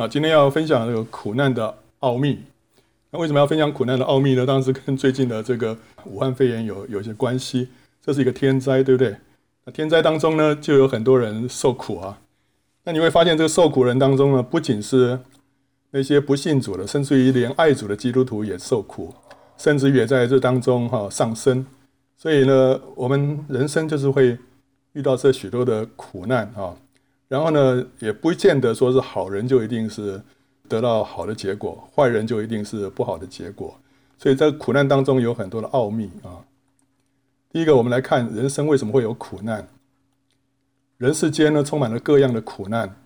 啊，今天要分享这个苦难的奥秘。那为什么要分享苦难的奥秘呢？当然是跟最近的这个武汉肺炎有有一些关系。这是一个天灾，对不对？那天灾当中呢，就有很多人受苦啊。那你会发现，这个受苦人当中呢，不仅是那些不信主的，甚至于连爱主的基督徒也受苦，甚至于也在这当中哈丧生。所以呢，我们人生就是会遇到这许多的苦难啊。然后呢，也不见得说是好人就一定是得到好的结果，坏人就一定是不好的结果。所以在苦难当中有很多的奥秘啊。第一个，我们来看人生为什么会有苦难。人世间呢，充满了各样的苦难，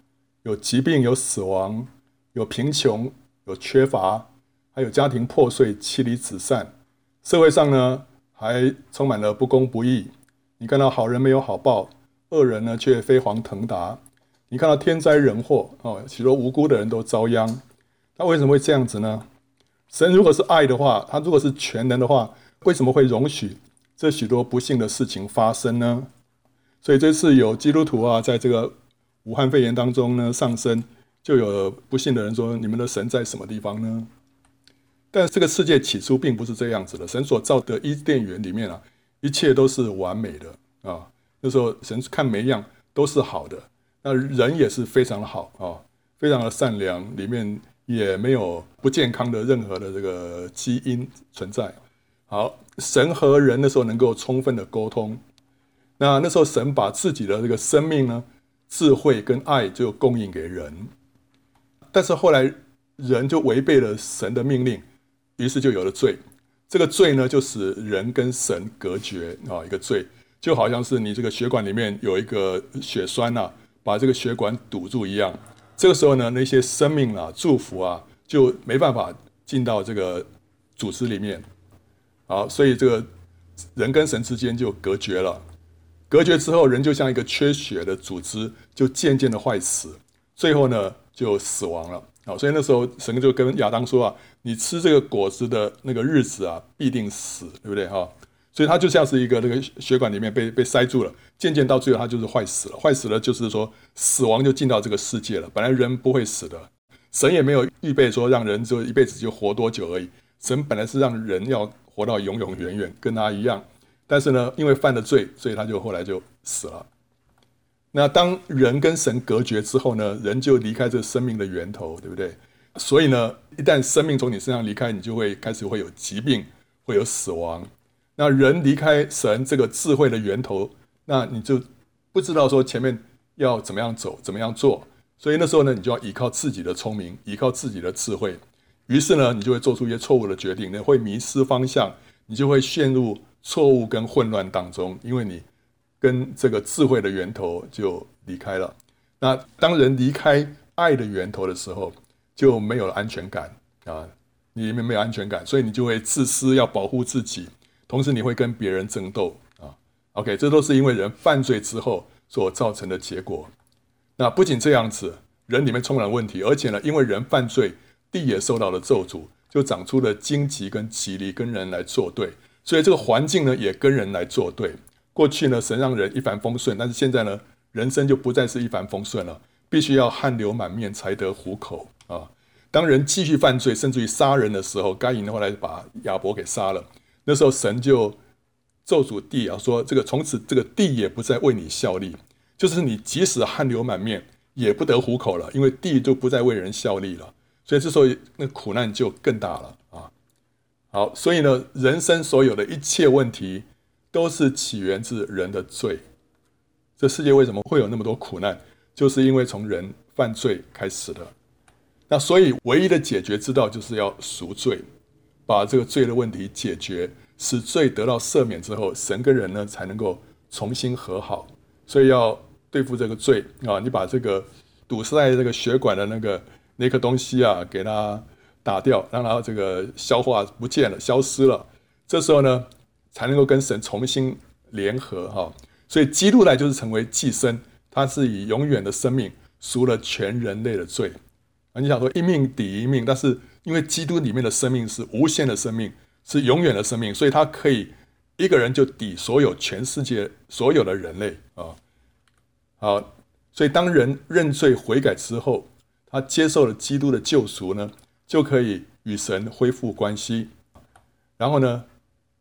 有疾病，有死亡，有贫穷，有缺乏，还有家庭破碎、妻离子散。社会上呢，还充满了不公不义。你看到好人没有好报，恶人呢却飞黄腾达。你看到天灾人祸哦，许多无辜的人都遭殃，那为什么会这样子呢？神如果是爱的话，他如果是全能的话，为什么会容许这许多不幸的事情发生呢？所以这次有基督徒啊，在这个武汉肺炎当中呢上升，就有不幸的人说：“你们的神在什么地方呢？”但这个世界起初并不是这样子的，神所造的伊甸园里面啊，一切都是完美的啊。那时候神看每一样都是好的。那人也是非常的好啊，非常的善良，里面也没有不健康的任何的这个基因存在。好，神和人的时候能够充分的沟通。那那时候神把自己的这个生命呢、智慧跟爱就供应给人，但是后来人就违背了神的命令，于是就有了罪。这个罪呢，就使人跟神隔绝啊，一个罪，就好像是你这个血管里面有一个血栓呐。把这个血管堵住一样，这个时候呢，那些生命啊、祝福啊，就没办法进到这个组织里面。好，所以这个人跟神之间就隔绝了。隔绝之后，人就像一个缺血的组织，就渐渐的坏死，最后呢就死亡了。好，所以那时候神就跟亚当说啊：“你吃这个果子的那个日子啊，必定死，对不对？”哈。所以它就像是一个那个血管里面被被塞住了，渐渐到最后它就是坏死了。坏死了就是说死亡就进到这个世界了。本来人不会死的，神也没有预备说让人就一辈子就活多久而已。神本来是让人要活到永永远远，跟他一样。但是呢，因为犯了罪，所以他就后来就死了。那当人跟神隔绝之后呢，人就离开这生命的源头，对不对？所以呢，一旦生命从你身上离开，你就会开始会有疾病，会有死亡。那人离开神这个智慧的源头，那你就不知道说前面要怎么样走，怎么样做。所以那时候呢，你就要依靠自己的聪明，依靠自己的智慧。于是呢，你就会做出一些错误的决定，你会迷失方向，你就会陷入错误跟混乱当中，因为你跟这个智慧的源头就离开了。那当人离开爱的源头的时候，就没有了安全感啊，你里面没有安全感，所以你就会自私，要保护自己。同时，你会跟别人争斗啊。OK，这都是因为人犯罪之后所造成的结果。那不仅这样子，人里面充满了问题，而且呢，因为人犯罪，地也受到了咒诅，就长出了荆棘跟蒺藜跟人来作对。所以这个环境呢，也跟人来作对。过去呢，神让人一帆风顺，但是现在呢，人生就不再是一帆风顺了，必须要汗流满面才得糊口啊。当人继续犯罪，甚至于杀人的时候，该隐后来把亚伯给杀了。那时候神就咒诅地啊，说这个从此这个地也不再为你效力，就是你即使汗流满面也不得糊口了，因为地就不再为人效力了。所以这时候那苦难就更大了啊。好，所以呢，人生所有的一切问题都是起源自人的罪。这世界为什么会有那么多苦难？就是因为从人犯罪开始的。那所以唯一的解决之道就是要赎罪。把这个罪的问题解决，使罪得到赦免之后，神跟人呢才能够重新和好。所以要对付这个罪啊，你把这个堵塞在这个血管的那个那颗东西啊，给它打掉，让它这个消化不见了、消失了。这时候呢，才能够跟神重新联合哈。所以基督来就是成为祭牲，他是以永远的生命赎了全人类的罪。啊，你想说一命抵一命，但是。因为基督里面的生命是无限的生命，是永远的生命，所以他可以一个人就抵所有全世界所有的人类啊。好，所以当人认罪悔改之后，他接受了基督的救赎呢，就可以与神恢复关系，然后呢，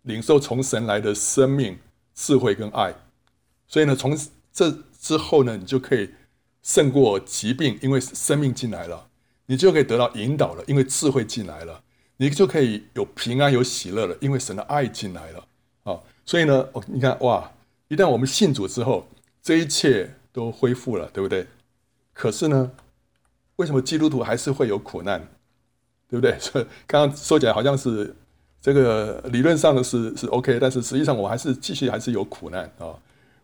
领受从神来的生命、智慧跟爱。所以呢，从这之后呢，你就可以胜过疾病，因为生命进来了；你就可以得到引导了，因为智慧进来了；你就可以有平安、有喜乐了，因为神的爱进来了。啊，所以呢，你看哇，一旦我们信主之后，这一切都恢复了，对不对？可是呢，为什么基督徒还是会有苦难？对不对？所 以刚刚说起来好像是这个理论上的是是 OK，但是实际上我还是继续还是有苦难啊。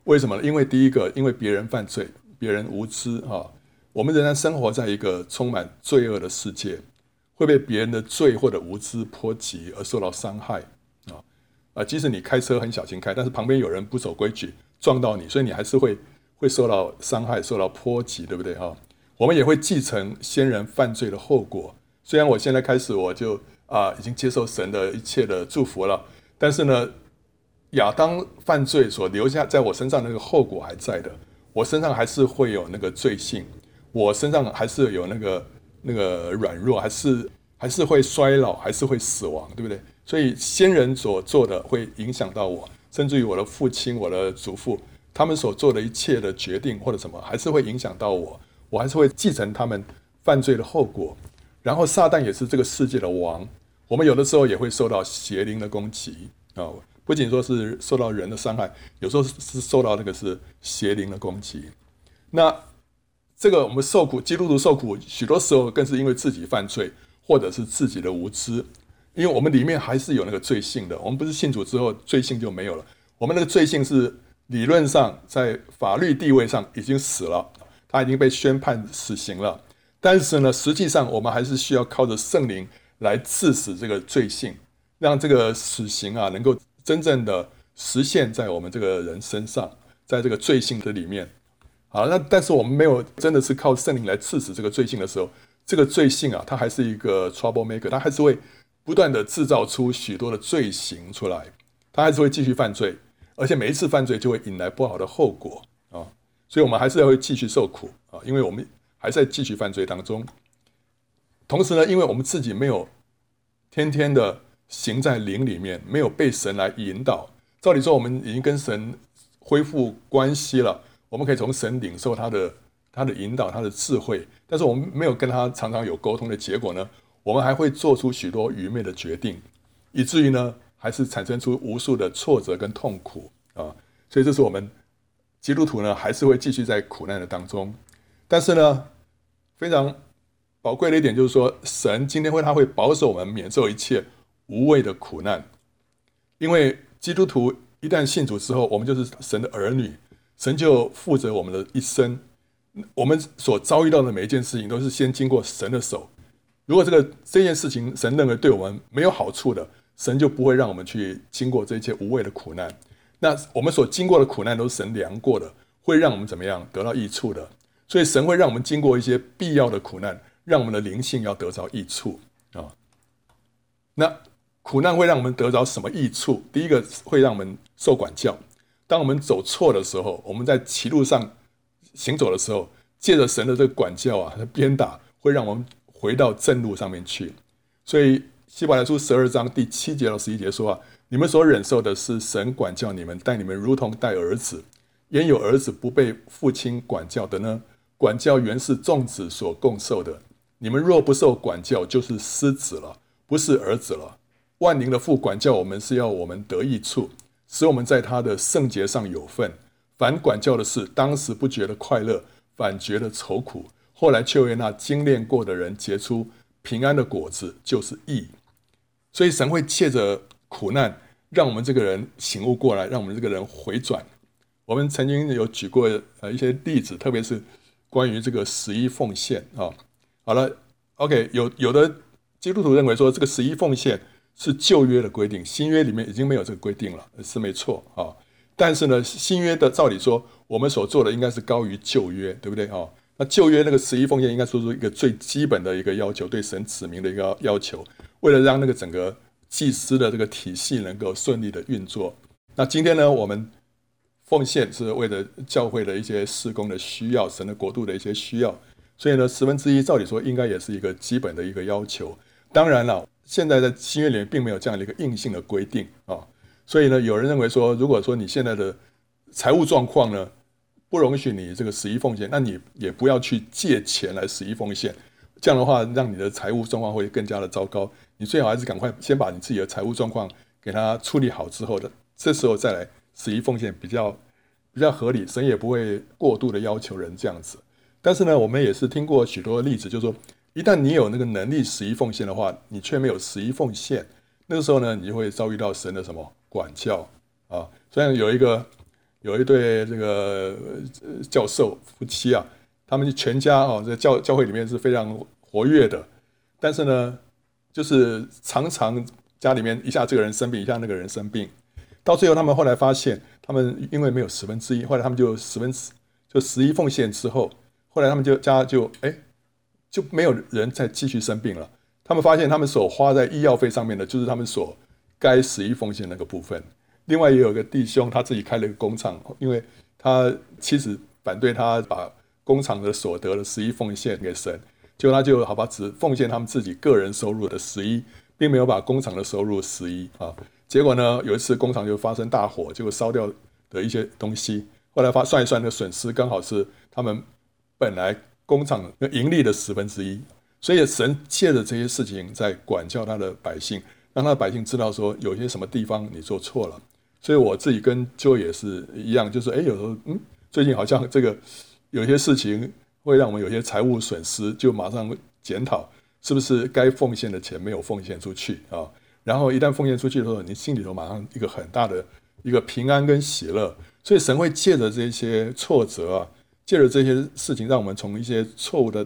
为什么呢？因为第一个，因为别人犯罪，别人无知啊，我们仍然生活在一个充满罪恶的世界，会被别人的罪或者无知波及而受到伤害啊啊！即使你开车很小心开，但是旁边有人不守规矩撞到你，所以你还是会会受到伤害、受到波及，对不对哈？我们也会继承先人犯罪的后果。虽然我现在开始我就啊已经接受神的一切的祝福了，但是呢。亚当犯罪所留下在我身上那个后果还在的，我身上还是会有那个罪性，我身上还是有那个那个软弱，还是还是会衰老，还是会死亡，对不对？所以先人所做的会影响到我，甚至于我的父亲、我的祖父，他们所做的一切的决定或者什么，还是会影响到我，我还是会继承他们犯罪的后果。然后撒旦也是这个世界的王，我们有的时候也会受到邪灵的攻击啊。不仅说是受到人的伤害，有时候是受到那个是邪灵的攻击。那这个我们受苦，基督徒受苦，许多时候更是因为自己犯罪，或者是自己的无知。因为我们里面还是有那个罪性的，我们不是信主之后罪性就没有了。我们那个罪性是理论上在法律地位上已经死了，他已经被宣判死刑了。但是呢，实际上我们还是需要靠着圣灵来治死这个罪性，让这个死刑啊能够。真正的实现在我们这个人身上，在这个罪性的里面，好，那但是我们没有真的是靠圣灵来赐死这个罪性的时候，这个罪性啊，它还是一个 trouble maker，它还是会不断的制造出许多的罪行出来，它还是会继续犯罪，而且每一次犯罪就会引来不好的后果啊，所以我们还是要会继续受苦啊，因为我们还在继续犯罪当中，同时呢，因为我们自己没有天天的。行在灵里面，没有被神来引导。照理说，我们已经跟神恢复关系了，我们可以从神领受他的他的引导，他的智慧。但是我们没有跟他常常有沟通的结果呢，我们还会做出许多愚昧的决定，以至于呢，还是产生出无数的挫折跟痛苦啊。所以这是我们基督徒呢，还是会继续在苦难的当中。但是呢，非常宝贵的一点就是说，神今天会他会保守我们免受一切。无谓的苦难，因为基督徒一旦信主之后，我们就是神的儿女，神就负责我们的一生。我们所遭遇到的每一件事情，都是先经过神的手。如果这个这件事情神认为对我们没有好处的，神就不会让我们去经过这一切无谓的苦难。那我们所经过的苦难都是神量过的，会让我们怎么样得到益处的。所以神会让我们经过一些必要的苦难，让我们的灵性要得着益处啊。那。苦难会让我们得着什么益处？第一个会让我们受管教。当我们走错的时候，我们在歧路上行走的时候，借着神的这个管教啊，鞭打，会让我们回到正路上面去。所以希伯来书十二章第七节到十一节说啊：你们所忍受的是神管教你们，待你们如同待儿子。焉有儿子不被父亲管教的呢？管教原是众子所共受的。你们若不受管教，就是失子了，不是儿子了。万灵的父管教我们，是要我们得益处，使我们在他的圣洁上有份。凡管教的事，当时不觉得快乐，反觉得愁苦；后来却为那精炼过的人结出平安的果子，就是义。所以神会借着苦难，让我们这个人醒悟过来，让我们这个人回转。我们曾经有举过呃一些例子，特别是关于这个十一奉献啊。好了，OK，有有的基督徒认为说这个十一奉献。是旧约的规定，新约里面已经没有这个规定了，是没错啊。但是呢，新约的照理说，我们所做的应该是高于旧约，对不对啊？那旧约那个十一奉献，应该说是一个最基本的一个要求，对神指明的一个要求，为了让那个整个祭司的这个体系能够顺利的运作。那今天呢，我们奉献是为了教会的一些事工的需要，神的国度的一些需要，所以呢，十分之一照理说应该也是一个基本的一个要求。当然了，现在在新约里面并没有这样的一个硬性的规定啊。所以呢，有人认为说，如果说你现在的财务状况呢不容许你这个十一奉献，那你也不要去借钱来十一奉献。这样的话，让你的财务状况会更加的糟糕。你最好还是赶快先把你自己的财务状况给它处理好之后的，这时候再来十一奉献比较比较合理，神也不会过度的要求人这样子。但是呢，我们也是听过许多例子，就是说，一旦你有那个能力十一奉献的话，你却没有十一奉献，那个时候呢，你就会遭遇到神的什么管教啊？虽然有一个有一对这个教授夫妻啊，他们全家哦在教教会里面是非常活跃的，但是呢，就是常常家里面一下这个人生病，一下那个人生病，到最后他们后来发现，他们因为没有十分之一，后来他们就十分之就十一奉献之后。后来他们就家就哎就没有人再继续生病了。他们发现他们所花在医药费上面的，就是他们所该十一奉献那个部分。另外也有个弟兄他自己开了一个工厂，因为他妻子反对他把工厂的所得的十一奉献给神，结果他就好吧，只奉献他们自己个人收入的十一，并没有把工厂的收入十一啊。结果呢，有一次工厂就发生大火，结果烧掉的一些东西，后来发算一算，那个损失刚好是他们。本来工厂盈利的十分之一，所以神借着这些事情在管教他的百姓，让他的百姓知道说有些什么地方你做错了。所以我自己跟 Joe 也是一样，就是哎，有时候嗯，最近好像这个有些事情会让我们有些财务损失，就马上检讨是不是该奉献的钱没有奉献出去啊。然后一旦奉献出去的时候，你心里头马上一个很大的一个平安跟喜乐。所以神会借着这些挫折啊。借着这些事情，让我们从一些错误的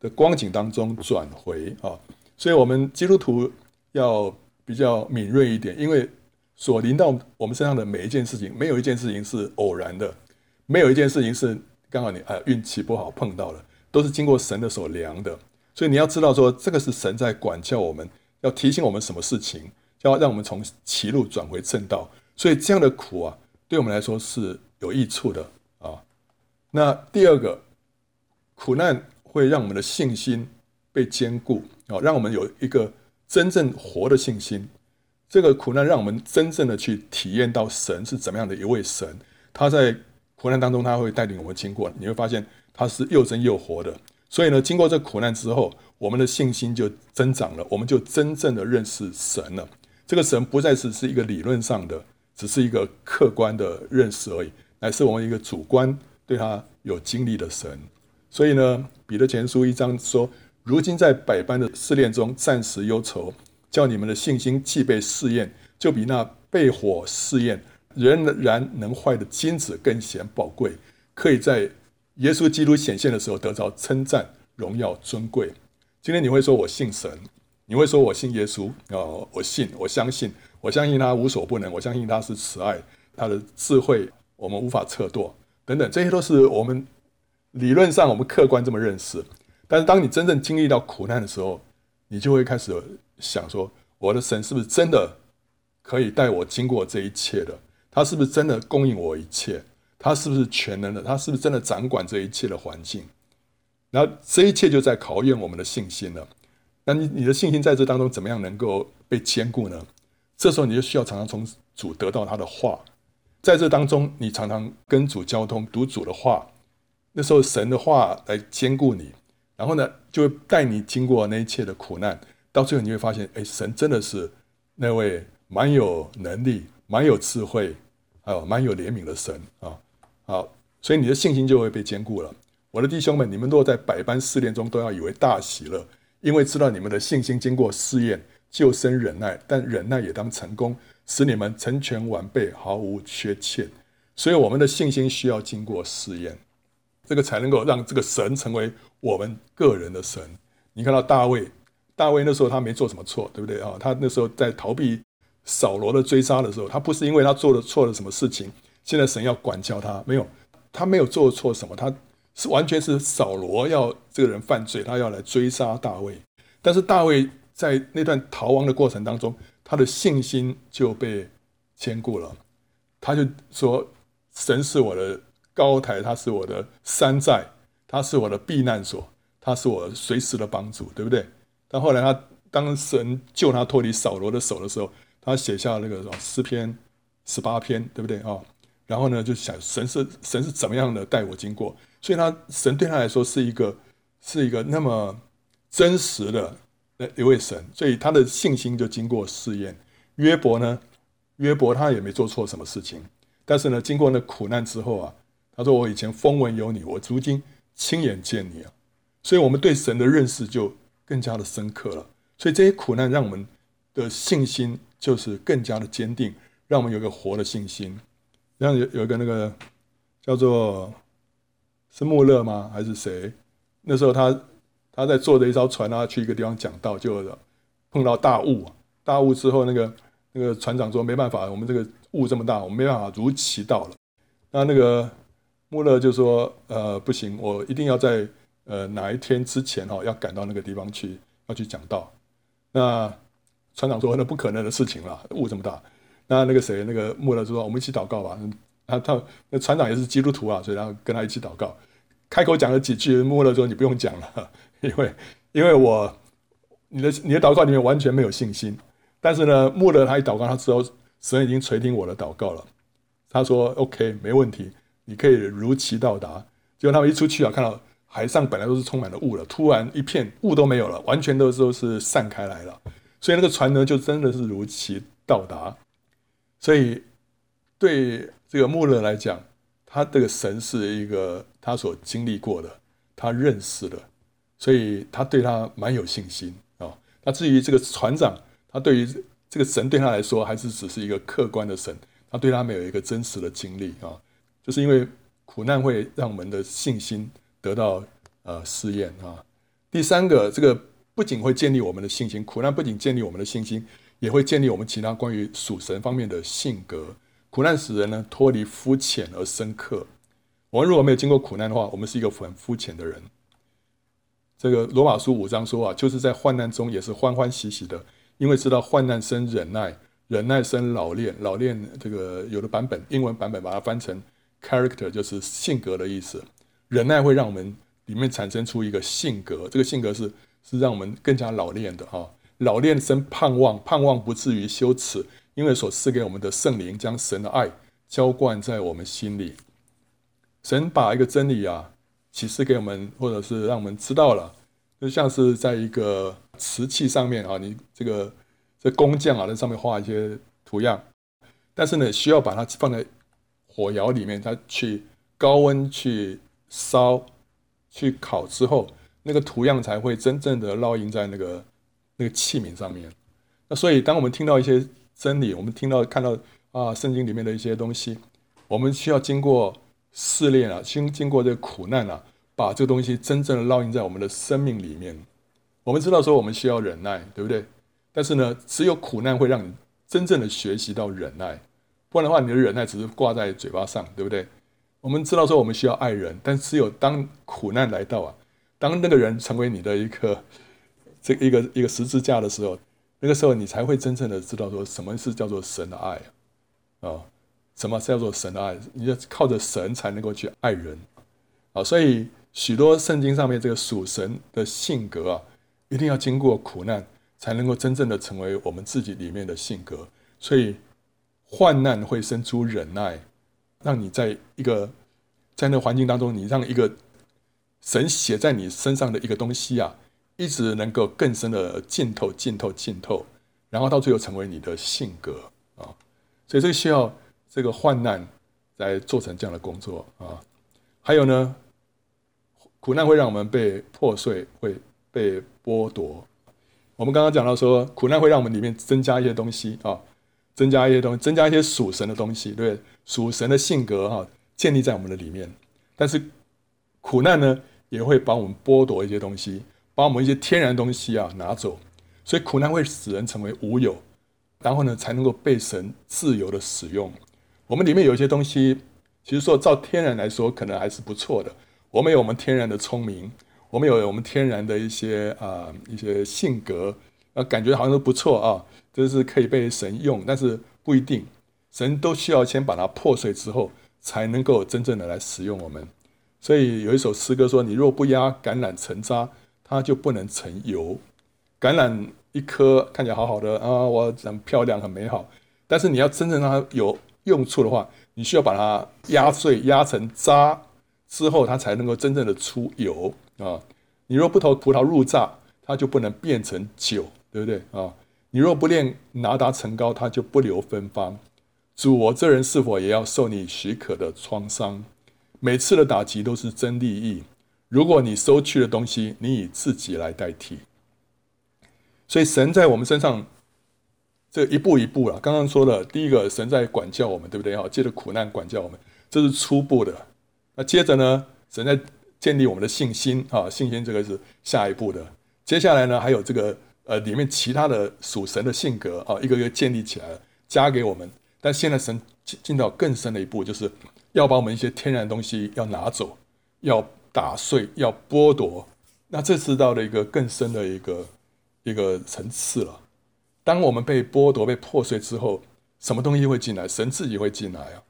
的光景当中转回啊，所以我们基督徒要比较敏锐一点，因为所临到我们身上的每一件事情，没有一件事情是偶然的，没有一件事情是刚好你啊运气不好碰到了，都是经过神的手量的。所以你要知道说，这个是神在管教我们，要提醒我们什么事情，要让我们从歧路转回正道。所以这样的苦啊，对我们来说是有益处的。那第二个苦难会让我们的信心被坚固啊，让我们有一个真正活的信心。这个苦难让我们真正的去体验到神是怎么样的一位神。他在苦难当中，他会带领我们经过，你会发现他是又真又活的。所以呢，经过这苦难之后，我们的信心就增长了，我们就真正的认识神了。这个神不再是是一个理论上的，只是一个客观的认识而已，乃是我们一个主观。对他有经历的神，所以呢，彼得前书一章说：“如今在百般的试炼中，暂时忧愁，叫你们的信心既被试验，就比那被火试验仍然能坏的金子更显宝贵，可以在耶稣基督显现的时候得着称赞、荣耀、尊贵。”今天你会说：“我信神。”你会说：“我信耶稣。”哦，我信，我相信，我相信他无所不能，我相信他是慈爱，他的智慧我们无法测度。等等，这些都是我们理论上我们客观这么认识，但是当你真正经历到苦难的时候，你就会开始想说：我的神是不是真的可以带我经过这一切的？他是不是真的供应我一切？他是不是全能的？他是不是真的掌管这一切的环境？然后这一切就在考验我们的信心了。那你你的信心在这当中怎么样能够被坚固呢？这时候你就需要常常从主得到他的话。在这当中，你常常跟主交通，读主的话，那时候神的话来坚固你，然后呢，就会带你经过那一切的苦难，到最后你会发现，哎，神真的是那位蛮有能力、蛮有智慧，还有蛮有怜悯的神啊！好，所以你的信心就会被坚固了。我的弟兄们，你们若在百般试炼中，都要以为大喜乐，因为知道你们的信心经过试验，就生忍耐，但忍耐也当成功。使你们成全完备，毫无缺欠。所以我们的信心需要经过试验，这个才能够让这个神成为我们个人的神。你看到大卫，大卫那时候他没做什么错，对不对啊？他那时候在逃避扫罗的追杀的时候，他不是因为他做了错了什么事情，现在神要管教他，没有，他没有做错什么，他是完全是扫罗要这个人犯罪，他要来追杀大卫。但是大卫在那段逃亡的过程当中，他的信心就被坚固了，他就说：“神是我的高台，他是我的山寨，他是我的避难所，他是我随时的帮助，对不对？但后来他当神救他脱离扫罗的手的时候，他写下那个什么诗篇十八篇，对不对啊？然后呢，就想神是神是怎么样的带我经过，所以他神对他来说是一个是一个那么真实的那一位神，所以他的信心就经过试验。约伯呢，约伯他也没做错什么事情，但是呢，经过那苦难之后啊，他说我以前风闻有你，我如今亲眼见你啊，所以我们对神的认识就更加的深刻了。所以这些苦难让我们的信心就是更加的坚定，让我们有个活的信心。让有有一个那个叫做是穆勒吗？还是谁？那时候他他在坐着一艘船啊，去一个地方讲道，就碰到大雾啊。大雾之后，那个那个船长说：“没办法，我们这个雾这么大，我们没办法如期到了。”那那个穆勒就说：“呃，不行，我一定要在呃哪一天之前哈，要赶到那个地方去，要去讲道。”那船长说：“那不可能的事情了，雾这么大。”那那个谁，那个穆勒就说：“我们一起祷告吧。”他他那船长也是基督徒啊，所以他跟他一起祷告。开口讲了几句，穆勒说：“你不用讲了，因为因为我你的你的祷告里面完全没有信心。但是呢，穆勒他一祷告，他知道神已经垂听我的祷告了。他说：‘OK，没问题，你可以如期到达。’结果他们一出去啊，看到海上本来都是充满了雾了，突然一片雾都没有了，完全都是都是散开来了。所以那个船呢，就真的是如期到达。”所以，对这个穆勒来讲，他这个神是一个他所经历过的，他认识的，所以他对他蛮有信心啊。那至于这个船长，他对于这个神对他来说，还是只是一个客观的神，他对他没有一个真实的经历啊。就是因为苦难会让我们的信心得到呃试验啊。第三个，这个不仅会建立我们的信心，苦难不仅建立我们的信心。也会建立我们其他关于属神方面的性格。苦难使人呢脱离肤浅而深刻。我们如果没有经过苦难的话，我们是一个很肤浅的人。这个罗马书五章说啊，就是在患难中也是欢欢喜喜的，因为知道患难生忍耐，忍耐生老练，老练这个有的版本英文版本把它翻成 character，就是性格的意思。忍耐会让我们里面产生出一个性格，这个性格是是让我们更加老练的哈。老练生盼望，盼望不至于羞耻，因为所赐给我们的圣灵将神的爱浇灌在我们心里。神把一个真理啊启示给我们，或者是让我们知道了，就像是在一个瓷器上面啊，你这个这工匠啊在上面画一些图样，但是呢需要把它放在火窑里面，它去高温去烧去烤之后，那个图样才会真正的烙印在那个。那个器皿上面，那所以当我们听到一些真理，我们听到看到啊圣经里面的一些东西，我们需要经过试炼啊，经经过这个苦难啊，把这个东西真正的烙印在我们的生命里面。我们知道说我们需要忍耐，对不对？但是呢，只有苦难会让你真正的学习到忍耐，不然的话，你的忍耐只是挂在嘴巴上，对不对？我们知道说我们需要爱人，但只有当苦难来到啊，当那个人成为你的一个。这一个一个十字架的时候，那个时候你才会真正的知道说什么是叫做神的爱啊，什么是叫做神的爱？你要靠着神才能够去爱人啊，所以许多圣经上面这个属神的性格啊，一定要经过苦难才能够真正的成为我们自己里面的性格。所以患难会生出忍耐，让你在一个在那环境当中，你让一个神写在你身上的一个东西啊。一直能够更深的浸透、浸透、浸透，然后到最后成为你的性格啊！所以这个需要这个患难来做成这样的工作啊。还有呢，苦难会让我们被破碎，会被剥夺。我们刚刚讲到说，苦难会让我们里面增加一些东西啊，增加一些东西，增加一些属神的东西，对，属神的性格哈，建立在我们的里面。但是苦难呢，也会把我们剥夺一些东西。把我们一些天然东西啊拿走，所以苦难会使人成为无有，然后呢才能够被神自由的使用。我们里面有一些东西，其实说照天然来说，可能还是不错的。我们有我们天然的聪明，我们有我们天然的一些啊、呃、一些性格，啊感觉好像都不错啊，这是可以被神用，但是不一定，神都需要先把它破碎之后，才能够真正的来使用我们。所以有一首诗歌说：“你若不压橄榄成渣。”它就不能成油。橄榄一颗看起来好好的啊，我很漂亮很美好，但是你要真正让它有用处的话，你需要把它压碎压成渣之后，它才能够真正的出油啊。你若不投葡萄入榨，它就不能变成酒，对不对啊？你若不炼拿达成膏，它就不留芬芳。主，我这人是否也要受你许可的创伤？每次的打击都是真利益。如果你收去的东西，你以自己来代替。所以神在我们身上，这一步一步了。刚刚说了，第一个，神在管教我们，对不对？哈，借着苦难管教我们，这是初步的。那接着呢，神在建立我们的信心啊，信心这个是下一步的。接下来呢，还有这个呃里面其他的属神的性格啊，一个一个建立起来，加给我们。但现在神进进到更深的一步，就是要把我们一些天然的东西要拿走，要打碎，要剥夺。那这是到了一个更深的一个。一个层次了。当我们被剥夺、被破碎之后，什么东西会进来？神自己会进来啊，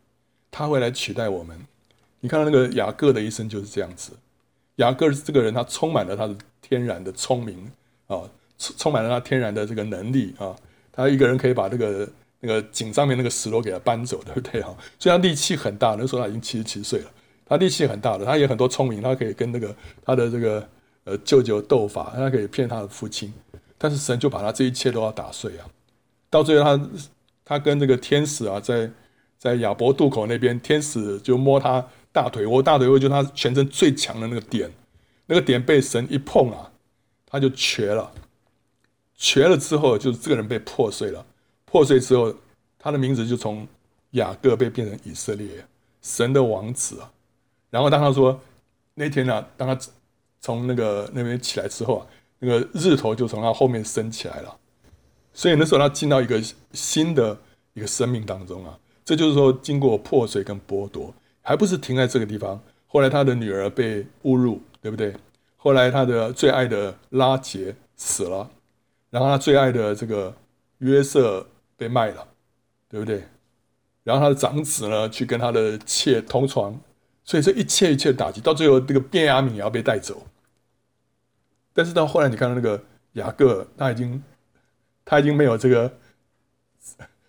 他会来取代我们。你看到那个雅各的一生就是这样子。雅各这个人，他充满了他的天然的聪明啊，充充满了他天然的这个能力啊。他一个人可以把这个那个井上面那个石头给他搬走，对不对啊？所以他力气很大。那时候他已经七十七岁了，他力气很大的，他也很多聪明，他可以跟那个他的这个呃舅舅斗法，他可以骗他的父亲。但是神就把他这一切都要打碎啊！到最后他，他跟这个天使啊，在在雅博渡口那边，天使就摸他大腿，我大腿我就他全身最强的那个点，那个点被神一碰啊，他就瘸了。瘸了之后，就是这个人被破碎了。破碎之后，他的名字就从雅各被变成以色列，神的王子啊。然后当他说那天呢、啊，当他从那个那边起来之后啊。那个日头就从他后面升起来了，所以那时候他进到一个新的一个生命当中啊，这就是说经过破碎跟剥夺，还不是停在这个地方。后来他的女儿被侮辱，对不对？后来他的最爱的拉杰死了，然后他最爱的这个约瑟被卖了，对不对？然后他的长子呢，去跟他的妾同床，所以这一切一切打击，到最后这个便雅悯也要被带走。但是到后来，你看到那个雅各，他已经他已经没有这个，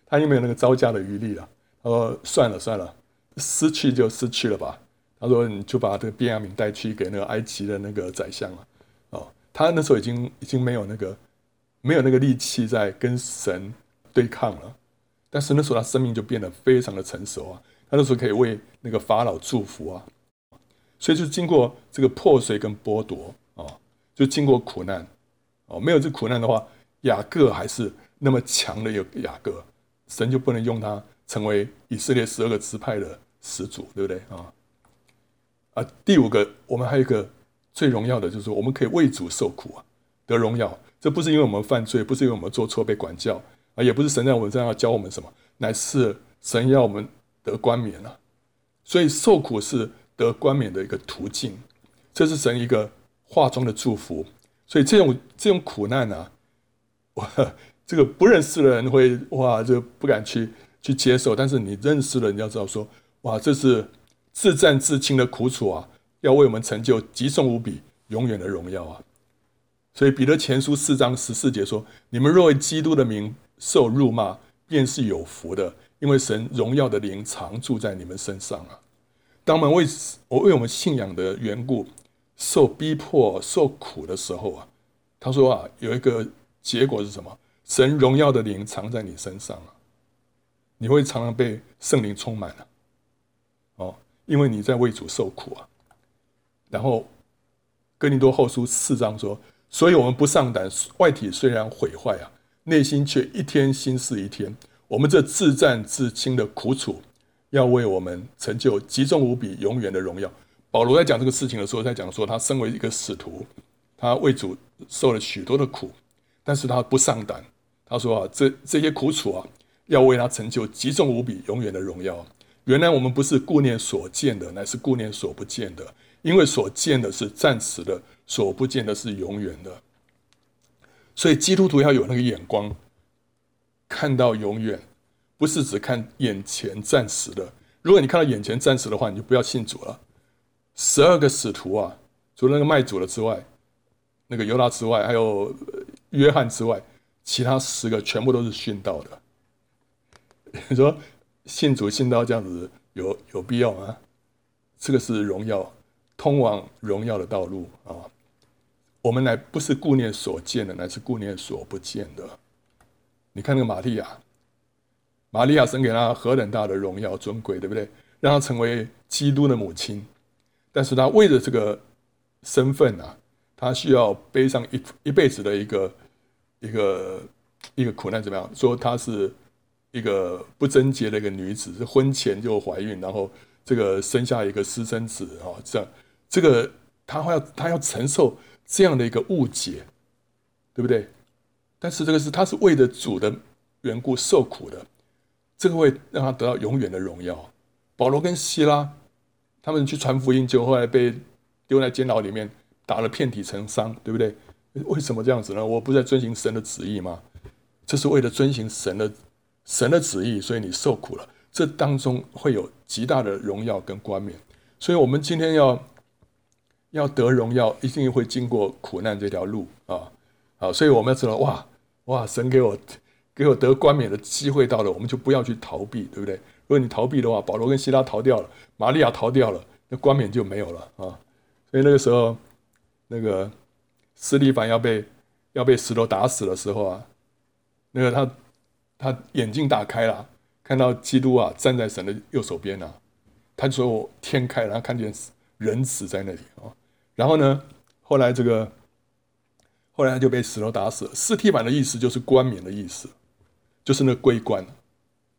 他已经没有那个招架的余力了。他说：“算了算了，失去就失去了吧。”他说：“你就把这个便雅悯带去给那个埃及的那个宰相了。”哦，他那时候已经已经没有那个没有那个力气在跟神对抗了。但是那时候他生命就变得非常的成熟啊，他那时候可以为那个法老祝福啊。所以就经过这个破碎跟剥夺。就经过苦难，哦，没有这苦难的话，雅各还是那么强的一个雅各，神就不能用他成为以色列十二个支派的始祖，对不对啊？啊，第五个，我们还有一个最荣耀的，就是我们可以为主受苦啊，得荣耀。这不是因为我们犯罪，不是因为我们做错被管教啊，也不是神在我们身上要教我们什么，乃是神要我们得冠冕啊。所以受苦是得冠冕的一个途径，这是神一个。话中的祝福，所以这种这种苦难啊，我 这个不认识的人会哇，就不敢去去接受。但是你认识了，你要知道说，哇，这是自战自轻的苦楚啊，要为我们成就极重无比、永远的荣耀啊。所以彼得前书四章十四节说：“你们若为基督的名受辱骂，便是有福的，因为神荣耀的灵常住在你们身上啊。”当我们为我为我们信仰的缘故。受逼迫、受苦的时候啊，他说啊，有一个结果是什么？神荣耀的灵藏在你身上啊，你会常常被圣灵充满了，哦，因为你在为主受苦啊。然后哥林多后书四章说，所以我们不上胆，外体虽然毁坏啊，内心却一天新似一天。我们这自战自轻的苦楚，要为我们成就极重无比、永远的荣耀。保罗在讲这个事情的时候，在讲说他身为一个使徒，他为主受了许多的苦，但是他不上胆。他说啊，这这些苦楚啊，要为他成就极重无比、永远的荣耀。原来我们不是顾念所见的，乃是顾念所不见的，因为所见的是暂时的，所不见的是永远的。所以基督徒要有那个眼光，看到永远，不是只看眼前暂时的。如果你看到眼前暂时的话，你就不要信主了。十二个使徒啊，除了那个卖主的之外，那个犹大之外，还有约翰之外，其他十个全部都是殉道的。你说信主信到这样子有有必要吗？这个是荣耀，通往荣耀的道路啊！我们乃不是顾念所见的，乃是顾念所不见的。你看那个玛利亚，玛利亚神给她何等大的荣耀尊贵，对不对？让她成为基督的母亲，但是他为了这个身份啊，他需要背上一一辈子的一个一个一个苦难，怎么样？说她是一个不贞洁的一个女子，是婚前就怀孕，然后这个生下一个私生子啊，这样这个她要她要承受这样的一个误解，对不对？但是这个是她是为了主的缘故受苦的，这个会让她得到永远的荣耀。保罗跟希拉他们去传福音，就后来被丢在监牢里面，打了遍体成伤，对不对？为什么这样子呢？我不是在遵行神的旨意吗？这是为了遵行神的神的旨意，所以你受苦了。这当中会有极大的荣耀跟冠冕。所以我们今天要要得荣耀，一定会经过苦难这条路啊！好，所以我们要知道，哇哇，神给我给我得冠冕的机会到了，我们就不要去逃避，对不对？如果你逃避的话，保罗跟希拉逃掉了，玛利亚逃掉了，那冠冕就没有了啊！所以那个时候，那个斯蒂凡要被要被石头打死的时候啊，那个他他眼睛打开了，看到基督啊站在神的右手边啊，他就说天开了，他看见人死在那里啊。然后呢，后来这个后来他就被石头打死了。司提反的意思就是冠冕的意思，就是那个桂冠，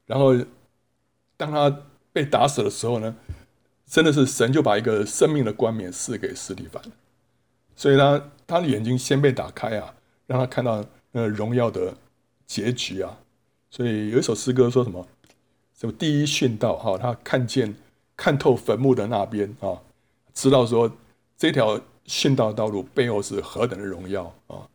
然后。当他被打死的时候呢，真的是神就把一个生命的冠冕赐给司提反，所以他他的眼睛先被打开啊，让他看到那荣耀的结局啊。所以有一首诗歌说什么？什么第一殉道哈？他看见看透坟墓的那边啊，知道说这条殉道道路背后是何等的荣耀啊！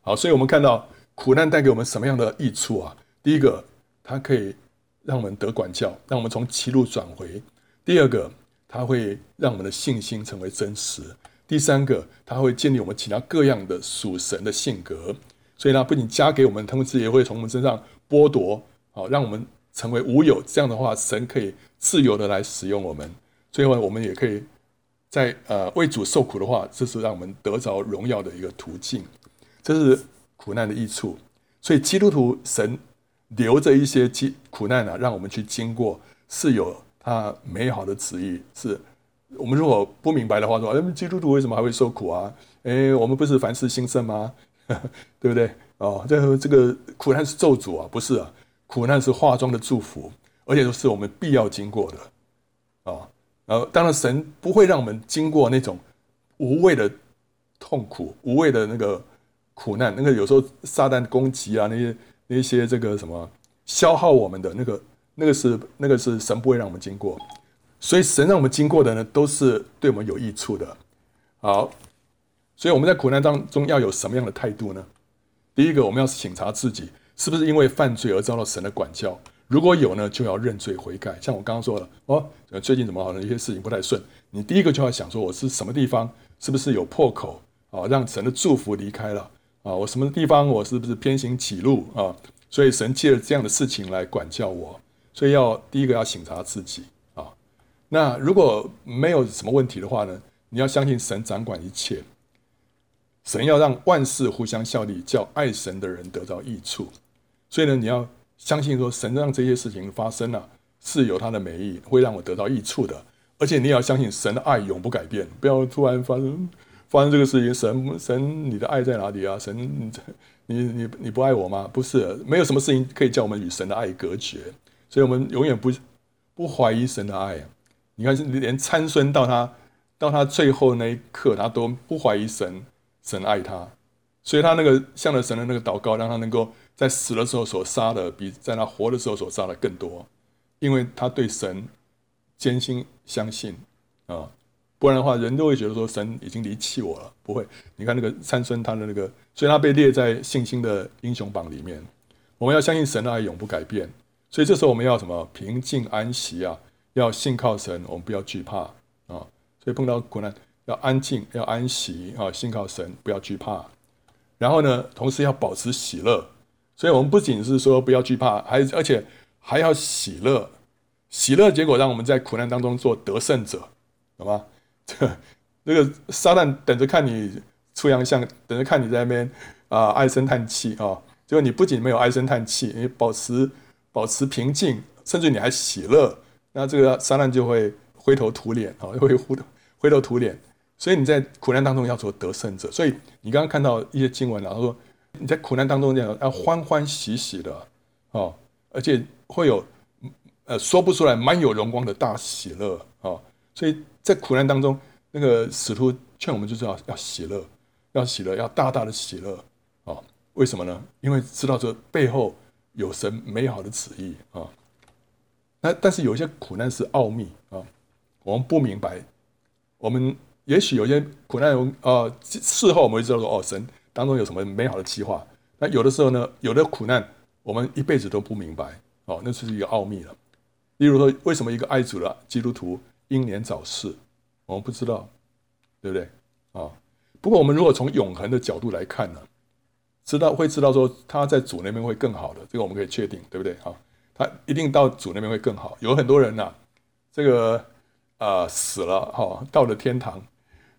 好，所以我们看到苦难带给我们什么样的益处啊？第一个，它可以。让我们得管教，让我们从歧路转回。第二个，它会让我们的信心成为真实。第三个，它会建立我们其他各样的属神的性格。所以呢，不仅加给我们，同时也会从我们身上剥夺，好，让我们成为无有。这样的话，神可以自由的来使用我们。最后，我们也可以在呃为主受苦的话，这是让我们得着荣耀的一个途径。这是苦难的益处。所以，基督徒神。留着一些经苦难、啊，让我们去经过，是有他美好的旨意。是我们如果不明白的话，说，哎，基督徒为什么还会受苦啊？哎，我们不是凡事兴盛吗？对不对？哦，这这个苦难是咒诅啊，不是啊，苦难是化妆的祝福，而且都是我们必要经过的啊。然后，当然，神不会让我们经过那种无谓的痛苦、无谓的那个苦难。那个有时候撒旦攻击啊，那些。那些这个什么消耗我们的那个那个是那个是神不会让我们经过，所以神让我们经过的呢，都是对我们有益处的。好，所以我们在苦难当中要有什么样的态度呢？第一个，我们要省察自己是不是因为犯罪而遭到神的管教，如果有呢，就要认罪悔改。像我刚刚说的哦，最近怎么好像一些事情不太顺，你第一个就要想说，我是什么地方是不是有破口啊，让神的祝福离开了。啊，我什么地方我是不是偏行歧路啊？所以神借了这样的事情来管教我，所以要第一个要省察自己啊。那如果没有什么问题的话呢，你要相信神掌管一切，神要让万事互相效力，叫爱神的人得到益处。所以呢，你要相信说神让这些事情发生了，是有他的美意，会让我得到益处的。而且你也要相信神的爱永不改变，不要突然发生。发生这个事情，神神，你的爱在哪里啊？神，你你你不爱我吗？不是，没有什么事情可以叫我们与神的爱隔绝，所以我们永远不不怀疑神的爱。你看，连参孙到他到他最后那一刻，他都不怀疑神，神爱他，所以他那个向着神的那个祷告，让他能够在死的时候所杀的，比在他活的时候所杀的更多，因为他对神坚心相信啊。不然的话，人都会觉得说神已经离弃我了。不会，你看那个参孙，他的那个，所以他被列在信心的英雄榜里面。我们要相信神的爱永不改变，所以这时候我们要什么？平静安息啊！要信靠神，我们不要惧怕啊！所以碰到苦难，要安静，要安息啊，信靠神，不要惧怕。然后呢，同时要保持喜乐。所以，我们不仅是说不要惧怕，还而且还要喜乐。喜乐结果让我们在苦难当中做得胜者，好吗？这那个撒旦等着看你出洋相，等着看你在那边啊唉声叹气啊。结果你不仅没有唉声叹气，你保持保持平静，甚至你还喜乐，那这个撒旦就会灰头土脸啊，会灰灰头土脸。所以你在苦难当中要做得胜者。所以你刚刚看到一些经文，然后说。你在苦难当中这样要欢欢喜喜的哦，而且会有呃说不出来满有荣光的大喜乐哦，所以在苦难当中，那个使徒劝我们就是要要喜乐，要喜乐，要大大的喜乐啊。为什么呢？因为知道这背后有神美好的旨意啊。那但是有些苦难是奥秘啊，我们不明白。我们也许有些苦难，呃，事后我们会知道说，哦，神。当中有什么美好的计划？那有的时候呢，有的苦难我们一辈子都不明白哦，那是一个奥秘了。例如说，为什么一个爱主的基督徒英年早逝？我们不知道，对不对？啊，不过我们如果从永恒的角度来看呢，知道会知道说他在主那边会更好的，这个我们可以确定，对不对？啊，他一定到主那边会更好。有很多人呐、这个啊、死了哈，到了天堂。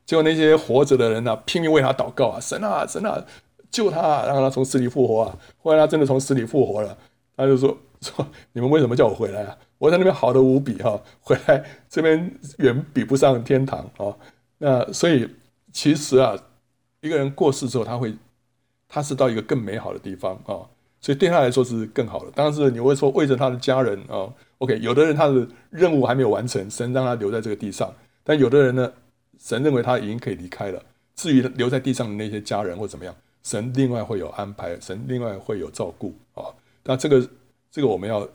结果那些活着的人呢、拼命为他祷告啊，神啊，神啊，救他、啊，让他从死里复活啊！后来他真的从死里复活了，他就说 说你们为什么叫我回来啊？我在那边好的无比哈，回来这边远比不上天堂啊！那所以其实啊，一个人过世之后，他会他是到一个更美好的地方啊，所以对他来说是更好的。当然是你会说为着他的家人啊，OK，有的人他的任务还没有完成，神让他留在这个地上，但有的人呢？神认为他已经可以离开了，至于留在地上的那些家人或怎么样，神另外会有安排，神另外会有照顾啊。那这个这个我们要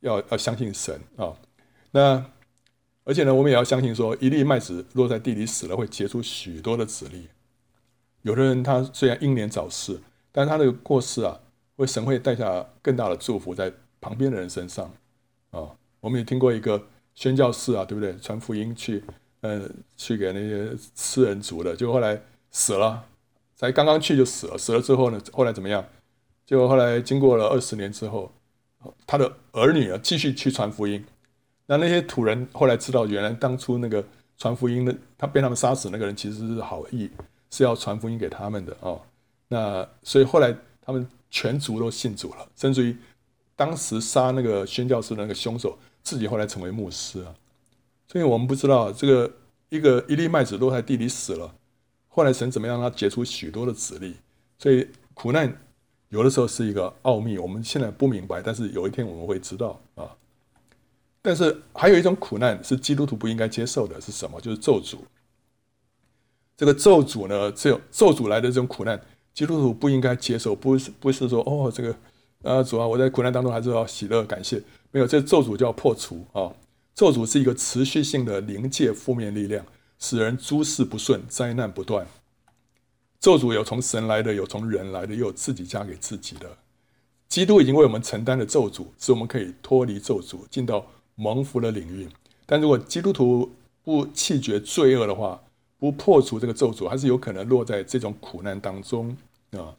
要要相信神啊。那而且呢，我们也要相信说，一粒麦子落在地里死了，会结出许多的子粒。有的人他虽然英年早逝，但他的过世啊，为神会带下更大的祝福在旁边的人身上啊。我们也听过一个宣教士啊，对不对？传福音去。嗯，去给那些吃人族的，就后来死了，才刚刚去就死了。死了之后呢，后来怎么样？结果后来经过了二十年之后，他的儿女啊继续去传福音。那那些土人后来知道，原来当初那个传福音的，他被他们杀死那个人其实是好意，是要传福音给他们的哦。那所以后来他们全族都信主了，甚至于当时杀那个宣教士的那个凶手，自己后来成为牧师啊。所以我们不知道这个一个一粒麦子落在地里死了，后来神怎么样让它结出许多的子粒？所以苦难有的时候是一个奥秘，我们现在不明白，但是有一天我们会知道啊。但是还有一种苦难是基督徒不应该接受的，是什么？就是咒诅。这个咒诅呢，只有咒诅来的这种苦难，基督徒不应该接受，不是不是说哦，这个啊主啊，我在苦难当中还是要喜乐感谢，没有，这咒诅就要破除啊。咒诅是一个持续性的灵界负面力量，使人诸事不顺，灾难不断。咒诅有从神来的，有从人来的，也有自己加给自己的。基督已经为我们承担了咒诅，使我们可以脱离咒诅，进到蒙福的领域。但如果基督徒不弃绝罪恶的话，不破除这个咒诅，还是有可能落在这种苦难当中啊。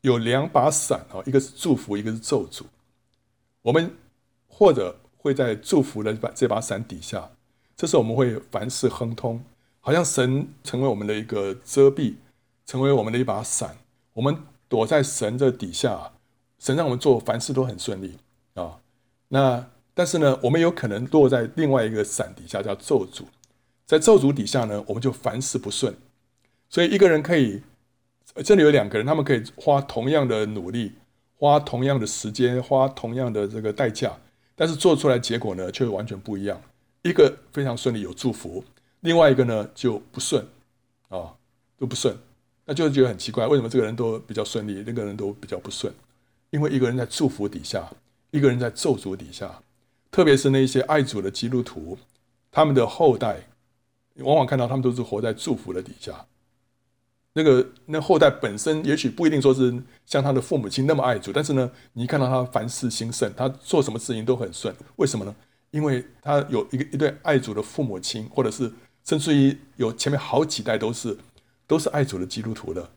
有两把伞啊，一个是祝福，一个是咒诅。我们或者。会在祝福的把这把伞底下，这时候我们会凡事亨通，好像神成为我们的一个遮蔽，成为我们的一把伞。我们躲在神的底下，神让我们做凡事都很顺利啊。那但是呢，我们有可能落在另外一个伞底下，叫咒诅。在咒诅底下呢，我们就凡事不顺。所以一个人可以，这里有两个人，他们可以花同样的努力，花同样的时间，花同样的这个代价。但是做出来结果呢，却完全不一样。一个非常顺利有祝福，另外一个呢就不顺，啊、哦，都不顺，那就觉得很奇怪，为什么这个人都比较顺利，那个人都比较不顺？因为一个人在祝福底下，一个人在咒诅底下，特别是那些爱主的基督徒，他们的后代，往往看到他们都是活在祝福的底下。那个那后代本身也许不一定说是像他的父母亲那么爱主，但是呢，你看到他凡事兴盛，他做什么事情都很顺。为什么呢？因为他有一个一对爱主的父母亲，或者是甚至于有前面好几代都是都是爱主的基督徒的，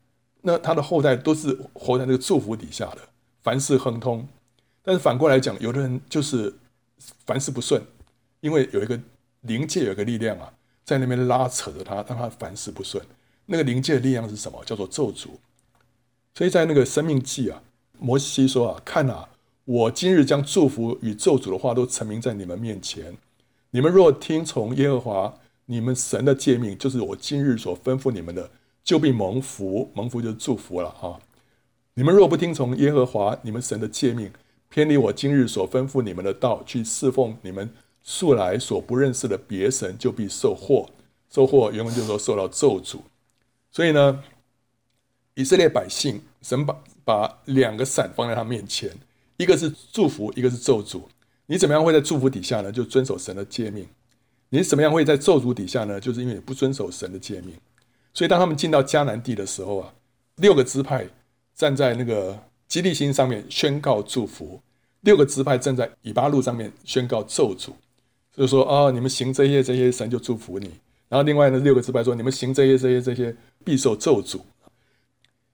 那他的后代都是活在这个祝福底下的，凡事亨通。但是反过来讲，有的人就是凡事不顺，因为有一个灵界有一个力量啊，在那边拉扯着他，让他凡事不顺。那个灵界的力量是什么？叫做咒诅。所以在那个生命记啊，摩西说啊，看啊，我今日将祝福与咒诅的话都陈明在你们面前。你们若听从耶和华你们神的诫命，就是我今日所吩咐你们的，就必蒙福。蒙福就是祝福了哈。你们若不听从耶和华你们神的诫命，偏离我今日所吩咐你们的道，去侍奉你们素来所不认识的别神，就必受祸。受祸原文就是说受到咒诅。所以呢，以色列百姓，神把把两个伞放在他面前，一个是祝福，一个是咒诅。你怎么样会在祝福底下呢？就遵守神的诫命。你怎么样会在咒诅底下呢？就是因为你不遵守神的诫命。所以当他们进到迦南地的时候啊，六个支派站在那个。基利心上面宣告祝福，六个支派站在以巴路上面宣告咒诅，就是说啊、哦，你们行这些这些，神就祝福你。然后另外呢，六个支派说，你们行这些这些这些，必受咒诅。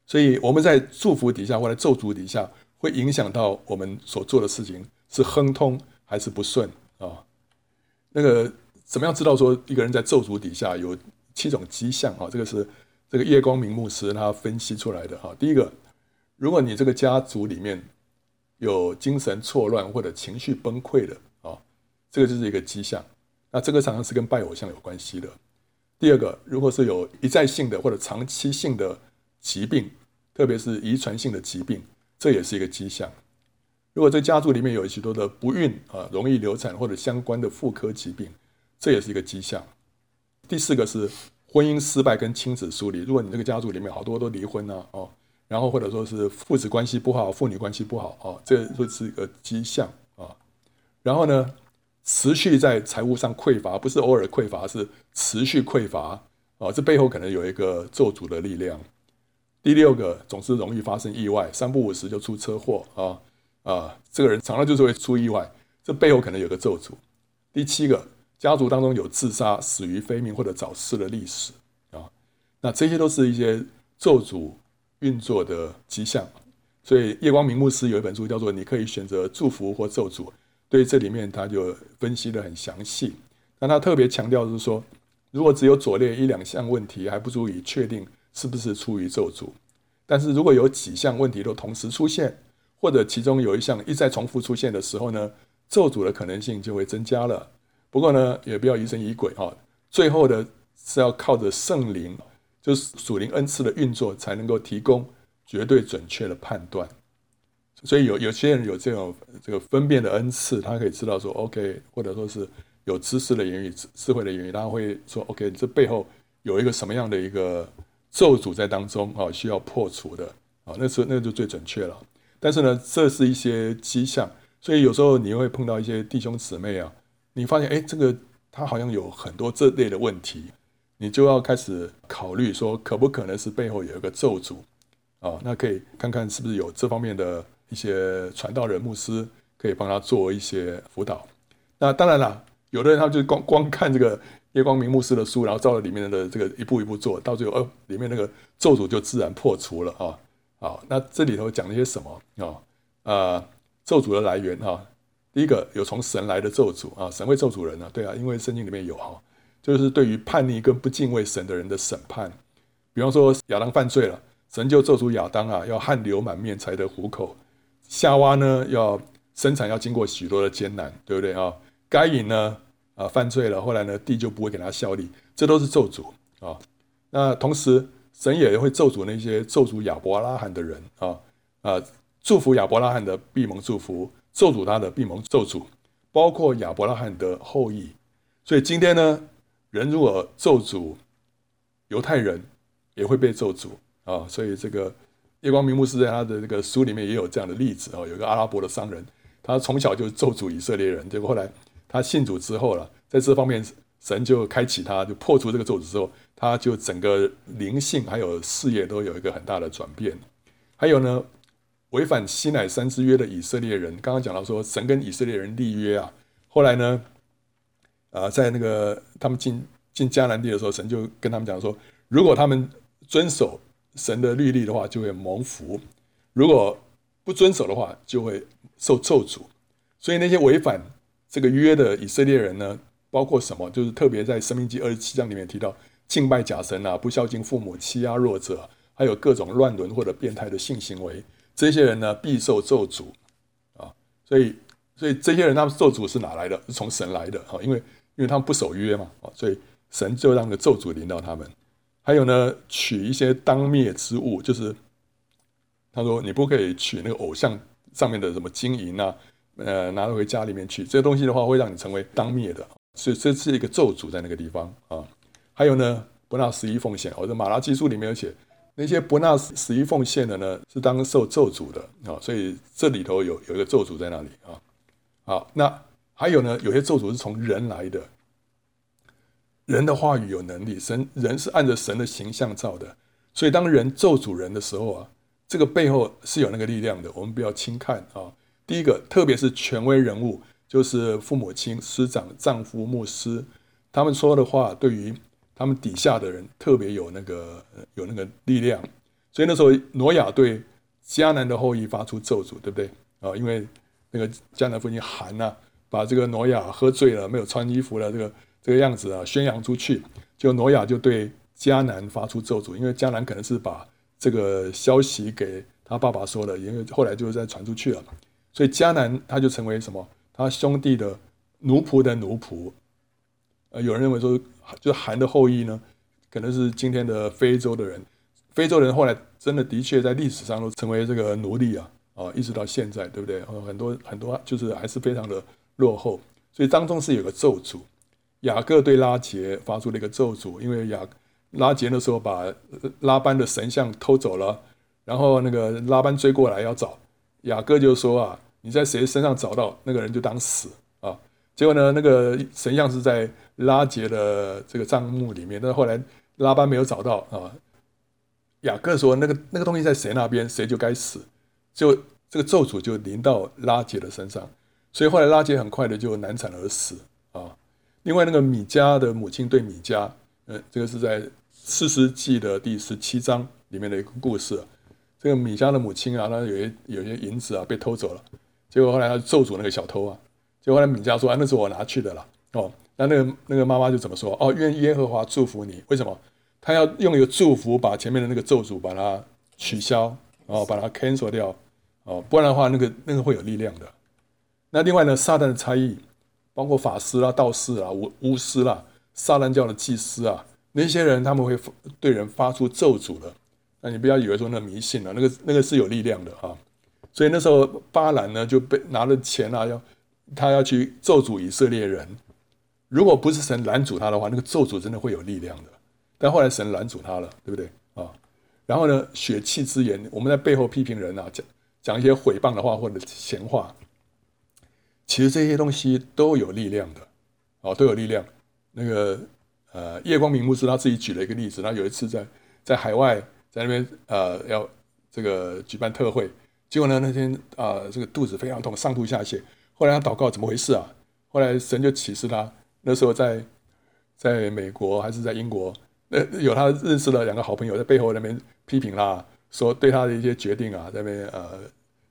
所以我们在祝福底下或者咒诅底下，会影响到我们所做的事情是亨通还是不顺啊？那个怎么样知道说一个人在咒诅底下有七种迹象啊？这个是这个叶光明牧师他分析出来的哈。第一个。如果你这个家族里面有精神错乱或者情绪崩溃的啊，这个就是一个迹象。那这个常常是跟拜偶像有关系的。第二个，如果是有一再性的或者长期性的疾病，特别是遗传性的疾病，这也是一个迹象。如果这家族里面有许多的不孕啊，容易流产或者相关的妇科疾病，这也是一个迹象。第四个是婚姻失败跟亲子疏离。如果你这个家族里面好多都离婚了哦。然后或者说是父子关系不好，父女关系不好哦，这会是一个迹象啊。然后呢，持续在财务上匮乏，不是偶尔匮乏，是持续匮乏啊。这背后可能有一个咒诅的力量。第六个，总是容易发生意外，三不五时就出车祸啊啊，这个人常常就是会出意外，这背后可能有个咒诅。第七个，家族当中有自杀、死于非命或者早逝的历史啊，那这些都是一些咒诅。运作的迹象，所以叶光明牧师有一本书叫做《你可以选择祝福或咒诅》，对这里面他就分析得很详细。那他特别强调是说，如果只有左列一两项问题还不足以确定是不是出于咒诅，但是如果有几项问题都同时出现，或者其中有一项一再重复出现的时候呢，咒诅的可能性就会增加了。不过呢，也不要疑神疑鬼哈，最后的是要靠着圣灵。就是属灵恩赐的运作，才能够提供绝对准确的判断。所以有有些人有这种这个分辨的恩赐，他可以知道说 OK，或者说是有知识的言语、智慧的言语，他会说 OK，这背后有一个什么样的一个咒诅在当中啊，需要破除的啊，那时候那就最准确了。但是呢，这是一些迹象，所以有时候你会碰到一些弟兄姊妹啊，你发现哎，这个他好像有很多这类的问题。你就要开始考虑说，可不可能是背后有一个咒诅啊？那可以看看是不是有这方面的一些传道人、牧师可以帮他做一些辅导。那当然了，有的人他就光光看这个叶光明牧师的书，然后照着里面的这个一步一步做，到最后哦，里面那个咒诅就自然破除了啊。好，那这里头讲了些什么啊？呃，咒诅的来源哈，第一个有从神来的咒诅啊，神会咒诅人啊，对啊，因为圣经里面有哈。就是对于叛逆跟不敬畏神的人的审判，比方说亚当犯罪了，神就咒诅亚当啊，要汗流满面才得糊口；夏娃呢，要生产要经过许多的艰难，对不对啊？该隐呢，啊犯罪了，后来呢，地就不会给他效力，这都是咒诅啊。那同时，神也会咒诅那些咒诅亚伯拉罕的人啊啊，祝福亚伯拉罕的必蒙祝福，咒诅他的必蒙咒诅，包括亚伯拉罕的后裔。所以今天呢，人如果咒诅犹太人，也会被咒诅啊！所以这个叶光明牧师在他的这个书里面也有这样的例子啊。有一个阿拉伯的商人，他从小就咒诅以色列人，结果后来他信主之后了，在这方面神就开启他，就破除这个咒诅之后，他就整个灵性还有事业都有一个很大的转变。还有呢，违反西乃山之约的以色列人，刚刚讲到说神跟以色列人立约啊，后来呢？啊，在那个他们进进迦南地的时候，神就跟他们讲说，如果他们遵守神的律例的话，就会蒙福；如果不遵守的话，就会受咒诅。所以那些违反这个约的以色列人呢，包括什么？就是特别在《申命记》二十七章里面提到，敬拜假神啊，不孝敬父母，欺压弱者，还有各种乱伦或者变态的性行为，这些人呢，必受咒诅啊。所以，所以这些人他们咒诅是哪来的？是从神来的哈，因为因为他们不守约嘛啊，所以神就让个咒诅临到他们。还有呢，取一些当灭之物，就是他说你不可以取那个偶像上面的什么金银啊，呃，拿回家里面去，这些东西的话会让你成为当灭的，所以这是一个咒诅在那个地方啊。还有呢，不纳十一奉献，我的马拉基书里面有写，那些不纳十一奉献的呢，是当受咒诅的啊。所以这里头有有一个咒诅在那里啊。好，那还有呢，有些咒诅是从人来的，人的话语有能力，神人是按着神的形象造的，所以当人咒诅人的时候啊，这个背后是有那个力量的，我们不要轻看啊。第一个，特别是权威人物，就是父母亲、师长、丈夫、牧师，他们说的话对于他们底下的人特别有那个有那个力量，所以那时候挪亚对迦南的后裔发出咒诅，对不对啊？因为那个迦南父亲含呐，把这个挪亚喝醉了，没有穿衣服了，这个这个样子啊，宣扬出去，就挪亚就对迦南发出咒诅，因为迦南可能是把这个消息给他爸爸说了，因为后来就再传出去了，所以迦南他就成为什么？他兄弟的奴仆的奴仆。呃，有人认为说。就是含的后裔呢，可能是今天的非洲的人。非洲人后来真的的确在历史上都成为这个奴隶啊，啊，一直到现在，对不对？很多很多就是还是非常的落后。所以当中是有个咒诅，雅各对拉杰发出了一个咒诅，因为雅拉杰那时候把拉班的神像偷走了，然后那个拉班追过来要找，雅各就说啊，你在谁身上找到那个人就当死啊。结果呢，那个神像是在。拉杰的这个账目里面，但是后来拉班没有找到啊。雅各说：“那个那个东西在谁那边，谁就该死。”就这个咒诅就临到拉杰的身上，所以后来拉杰很快的就难产而死啊。另外，那个米迦的母亲对米迦，呃，这个是在士师记的第十七章里面的一个故事。这个米迦的母亲啊，她有些有些银子啊被偷走了，结果后来她咒诅那个小偷啊。结果后来米迦说：“啊，那是我拿去的了。”哦。那那个那个妈妈就怎么说？哦，愿耶和华祝福你。为什么？他要用一个祝福把前面的那个咒诅把它取消，然后把它 cancel 掉，哦，不然的话，那个那个会有力量的。那另外呢，撒旦的差役，包括法师啦、道士啊、巫巫师啦、撒旦教的祭司啊，那些人他们会对人发出咒诅的。那你不要以为说那迷信了，那个那个是有力量的啊。所以那时候巴兰呢就被拿了钱啊，要他要去咒诅以色列人。如果不是神拦阻他的话，那个咒诅真的会有力量的。但后来神拦阻他了，对不对啊？然后呢，血气之言，我们在背后批评人啊，讲讲一些诽谤的话或者闲话，其实这些东西都有力量的，哦，都有力量。那个呃，叶光明牧师他自己举了一个例子，他有一次在在海外，在那边呃要这个举办特会，结果呢那天啊、这个肚子非常痛，上吐下泻。后来他祷告，怎么回事啊？后来神就启示他。那时候在在美国还是在英国，那有他认识了两个好朋友在背后那边批评他，说对他的一些决定啊，在那边呃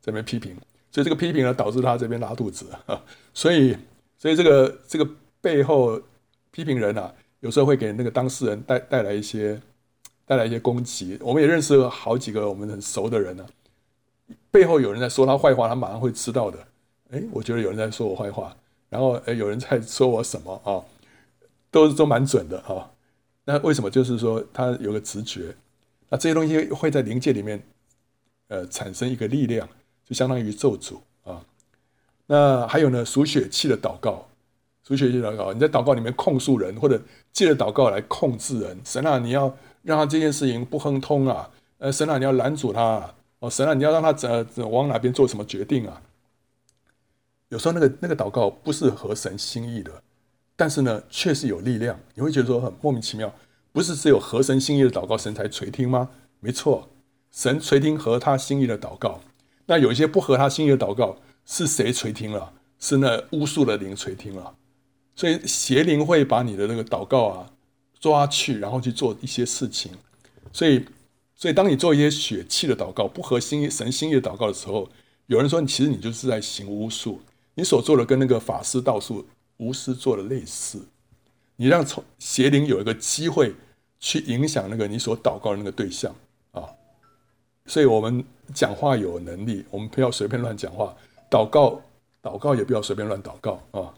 在那边批评，所以这个批评呢导致他这边拉肚子，所以所以这个这个背后批评人啊，有时候会给那个当事人带带来一些带来一些攻击。我们也认识了好几个我们很熟的人呢、啊，背后有人在说他坏话，他马上会知道的。哎，我觉得有人在说我坏话。然后，诶，有人在说我什么啊？都都蛮准的哈。那为什么？就是说他有个直觉。那这些东西会在灵界里面，呃，产生一个力量，就相当于咒诅啊。那还有呢，属血气的祷告，属血气祷告，你在祷告里面控诉人，或者借着祷告来控制人。神啊，你要让他这件事情不亨通啊！呃，神啊，你要拦阻他啊！哦，神啊，你要让他怎怎往哪边做什么决定啊？有时候那个那个祷告不是合神心意的，但是呢，确实有力量。你会觉得说很莫名其妙，不是只有合神心意的祷告神才垂听吗？没错，神垂听合他心意的祷告。那有一些不合他心意的祷告，是谁垂听了？是那巫术的灵垂听了。所以邪灵会把你的那个祷告啊，抓去，然后去做一些事情。所以，所以当你做一些血气的祷告，不合心意、神心意的祷告的时候，有人说，其实你就是在行巫术，你所做的跟那个法师道术、巫师做的类似。你让从邪灵有一个机会去影响那个你所祷告的那个对象啊。所以我们讲话有能力，我们不要随便乱讲话。祷告，祷告也不要随便乱祷告啊。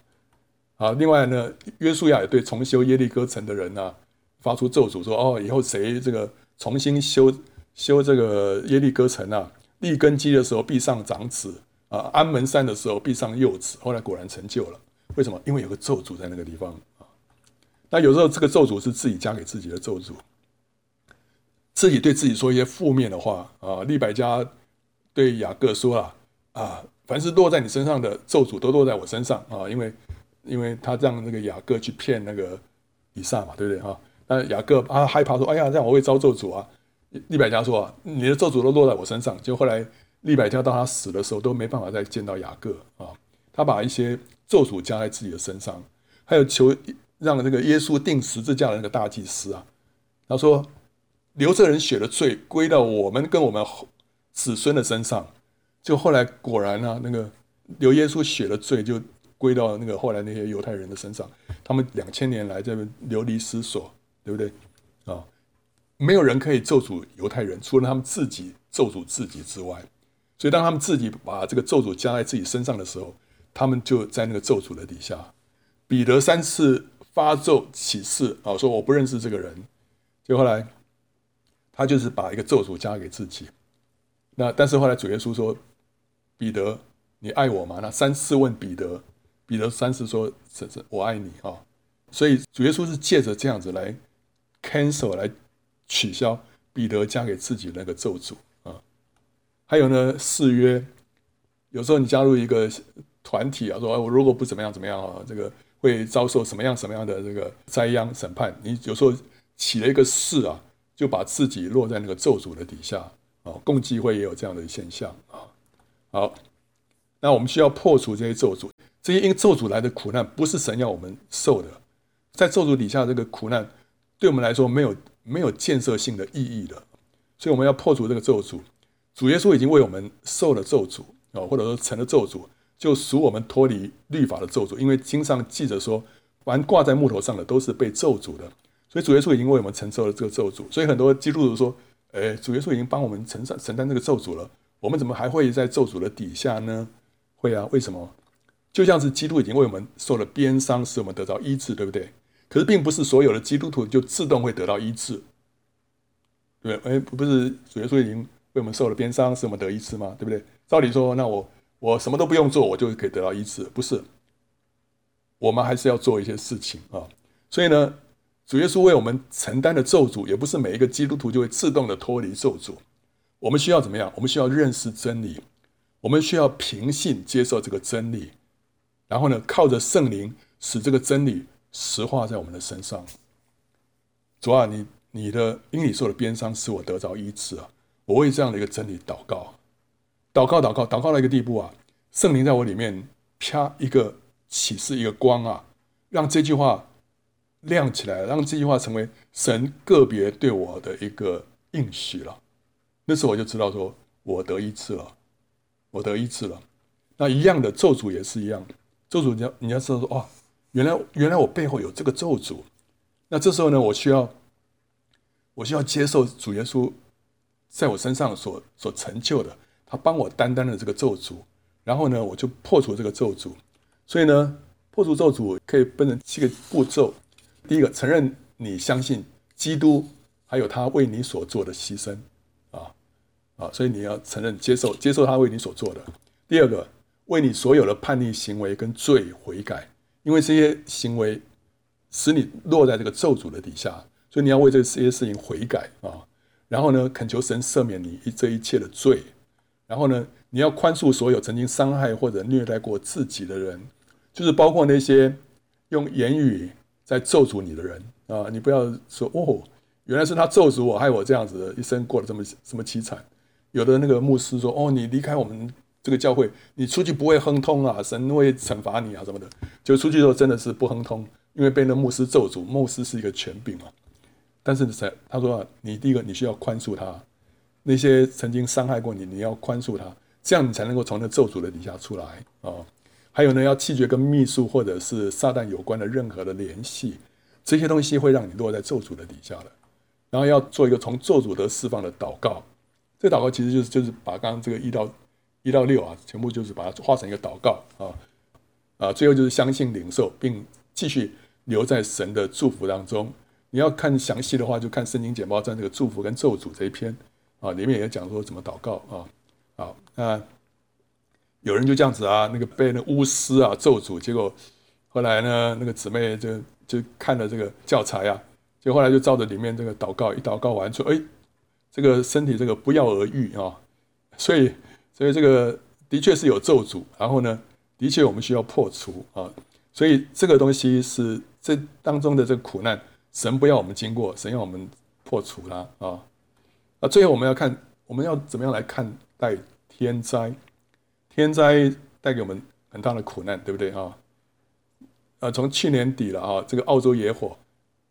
好，另外呢，约书亚也对重修耶利哥城的人呢、啊、发出咒诅说：哦，以后谁这个重新修修这个耶利哥城啊，立根基的时候必上长子啊，安门山的时候必上幼子。后来果然成就了。为什么？因为有个咒诅在那个地方啊。那有时候这个咒诅是自己加给自己的咒诅，自己对自己说一些负面的话啊。利百加对雅各说了啊。凡是落在你身上的咒诅都落在我身上啊，因为，因为他让那个雅各去骗那个以撒嘛，对不对啊？那雅各啊害怕说，哎呀，这样我会遭咒诅啊。利百加说啊，你的咒诅都落在我身上。就后来利百加到他死的时候都没办法再见到雅各啊。他把一些咒诅加在自己的身上，还有求让这个耶稣定十字架的那个大祭司啊，他说流这人血的罪归到我们跟我们子孙的身上。就后来果然啊，那个流耶稣血的罪就归到那个后来那些犹太人的身上，他们两千年来这边流离失所，对不对啊？没有人可以咒诅犹太人，除了他们自己咒诅自己之外。所以当他们自己把这个咒诅加在自己身上的时候，他们就在那个咒诅的底下。彼得三次发咒起誓啊，说我不认识这个人。就后来他就是把一个咒诅加给自己。那但是后来主耶稣说。彼得，你爱我吗？那三次问彼得，彼得三次说：“是是，我爱你啊。”所以主耶稣是借着这样子来 cancel 来取消彼得加给自己那个咒诅。还有呢，誓约，有时候你加入一个团体啊，说我如果不怎么样怎么样啊，这个会遭受什么样什么样的这个灾殃审判。你有时候起了一个誓啊，就把自己落在那个咒诅的底下啊。共济会也有这样的现象啊。好，那我们需要破除这些咒诅，这些因咒诅来的苦难不是神要我们受的，在咒诅底下这个苦难对我们来说没有没有建设性的意义的，所以我们要破除这个咒诅。主耶稣已经为我们受了咒诅啊，或者说成了咒诅，就赎我们脱离律法的咒诅。因为经上记着说，凡挂在木头上的都是被咒诅的，所以主耶稣已经为我们承受了这个咒诅。所以很多基督徒说，哎，主耶稣已经帮我们承承担这个咒诅了。我们怎么还会在咒诅的底下呢？会啊，为什么？就像是基督已经为我们受了鞭伤，使我们得到医治，对不对？可是并不是所有的基督徒就自动会得到医治，对不对？哎，不是主耶稣已经为我们受了鞭伤，使我们得医治吗？对不对？照理说，那我我什么都不用做，我就可以得到医治？不是，我们还是要做一些事情啊。所以呢，主耶稣为我们承担的咒诅，也不是每一个基督徒就会自动的脱离咒诅。我们需要怎么样？我们需要认识真理，我们需要凭信接受这个真理，然后呢，靠着圣灵使这个真理实化在我们的身上。主啊，你你的因你受的鞭伤使我得着医治啊！我为这样的一个真理祷告，祷告，祷告，祷告到一个地步啊，圣灵在我里面啪一个启示，一个光啊，让这句话亮起来，让这句话成为神个别对我的一个应许了。那时候我就知道说，我得医治了，我得医治了。那一样的咒诅也是一样，咒诅你要你要知道说，哦，原来原来我背后有这个咒诅。那这时候呢，我需要我需要接受主耶稣在我身上所所成就的，他帮我担当了这个咒诅，然后呢，我就破除这个咒诅。所以呢，破除咒诅可以分成七个步骤。第一个，承认你相信基督，还有他为你所做的牺牲。啊啊，所以你要承认、接受、接受他为你所做的。第二个，为你所有的叛逆行为跟罪悔改，因为这些行为使你落在这个咒诅的底下，所以你要为这些事情悔改啊。然后呢，恳求神赦免你这一切的罪。然后呢，你要宽恕所有曾经伤害或者虐待过自己的人，就是包括那些用言语在咒诅你的人啊。你不要说哦，原来是他咒诅我，害我这样子的一生过得这么这么凄惨。有的那个牧师说：“哦，你离开我们这个教会，你出去不会亨通啊，神会惩罚你啊什么的。”就出去之后真的是不亨通因为被那牧师咒诅，牧师是一个权柄嘛。但是在他说啊，你第一个你需要宽恕他，那些曾经伤害过你，你要宽恕他，这样你才能够从那咒诅的底下出来啊。还有呢，要弃绝跟秘术或者是撒旦有关的任何的联系，这些东西会让你落在咒诅的底下的。然后要做一个从咒诅得释放的祷告，这祷告其实就是就是把刚刚这个一到一到六啊，全部就是把它化成一个祷告啊啊，最后就是相信领受并继续留在神的祝福当中。你要看详细的话，就看圣经简报站这个祝福跟咒诅这一篇啊，里面也讲说怎么祷告啊。好，那有人就这样子啊，那个被那巫师啊咒诅，结果后来呢，那个姊妹就就看了这个教材啊。就后来就照着里面这个祷告，一祷告完说：“哎，这个身体这个不药而愈啊！”所以，所以这个的确是有咒诅。然后呢，的确我们需要破除啊。所以这个东西是这当中的这个苦难，神不要我们经过，神要我们破除它啊。那最后我们要看，我们要怎么样来看待天灾？天灾带给我们很大的苦难，对不对啊？呃，从去年底了啊，这个澳洲野火。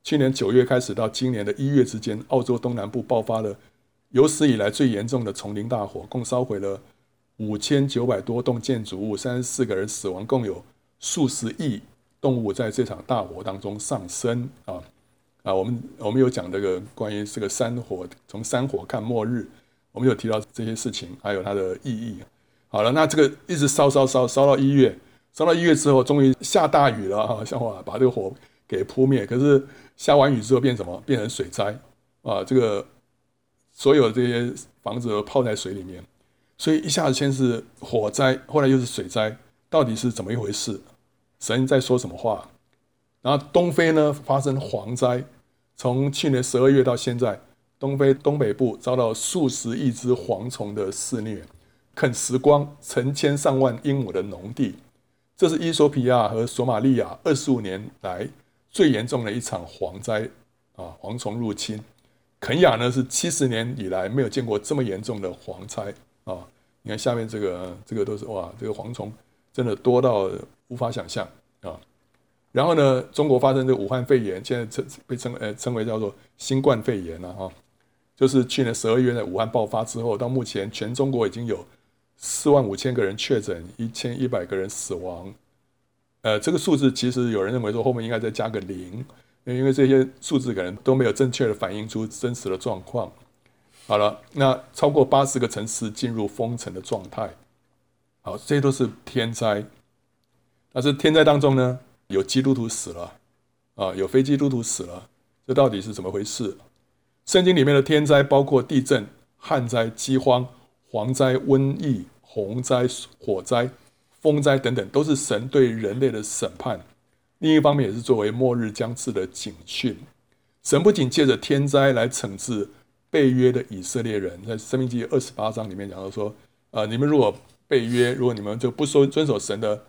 去年九月开始到今年的一月之间，澳洲东南部爆发了有史以来最严重的丛林大火，共烧毁了五千九百多栋建筑物，三十四个人死亡，共有数十亿动物在这场大火当中丧生啊啊！我们我们有讲这个关于这个山火，从山火看末日，我们有提到这些事情，还有它的意义。好了，那这个一直烧烧烧烧到一月，烧到一月之后，终于下大雨了啊，像我把这个火给扑灭，可是。下完雨之后变什么？变成水灾啊！这个所有这些房子都泡在水里面，所以一下子先是火灾，后来又是水灾，到底是怎么一回事？神在说什么话？然后东非呢发生蝗灾，从去年十二月到现在，东非东北部遭到数十亿只蝗虫的肆虐，啃食光成千上万英亩的农地。这是伊索比亚和索马利亚二十五年来。最严重的一场蝗灾啊，蝗虫入侵。肯亚呢是七十年以来没有见过这么严重的蝗灾啊！你看下面这个，这个都是哇，这个蝗虫真的多到无法想象啊。然后呢，中国发生这个武汉肺炎，现在称被称呃称为叫做新冠肺炎了哈。就是去年十二月在武汉爆发之后，到目前全中国已经有四万五千个人确诊，一千一百个人死亡。呃，这个数字其实有人认为说后面应该再加个零，因为这些数字可能都没有正确的反映出真实的状况。好了，那超过八十个城市进入封城的状态。好，这些都是天灾。但是天灾当中呢，有基督徒死了啊，有非基督徒死了，这到底是怎么回事？圣经里面的天灾包括地震、旱灾、饥荒、蝗灾、瘟疫、洪灾、火灾。风灾等等都是神对人类的审判，另一方面也是作为末日将至的警讯。神不仅借着天灾来惩治背约的以色列人，在《生命记》二十八章里面讲到说：“呃，你们如果背约，如果你们就不说遵守神的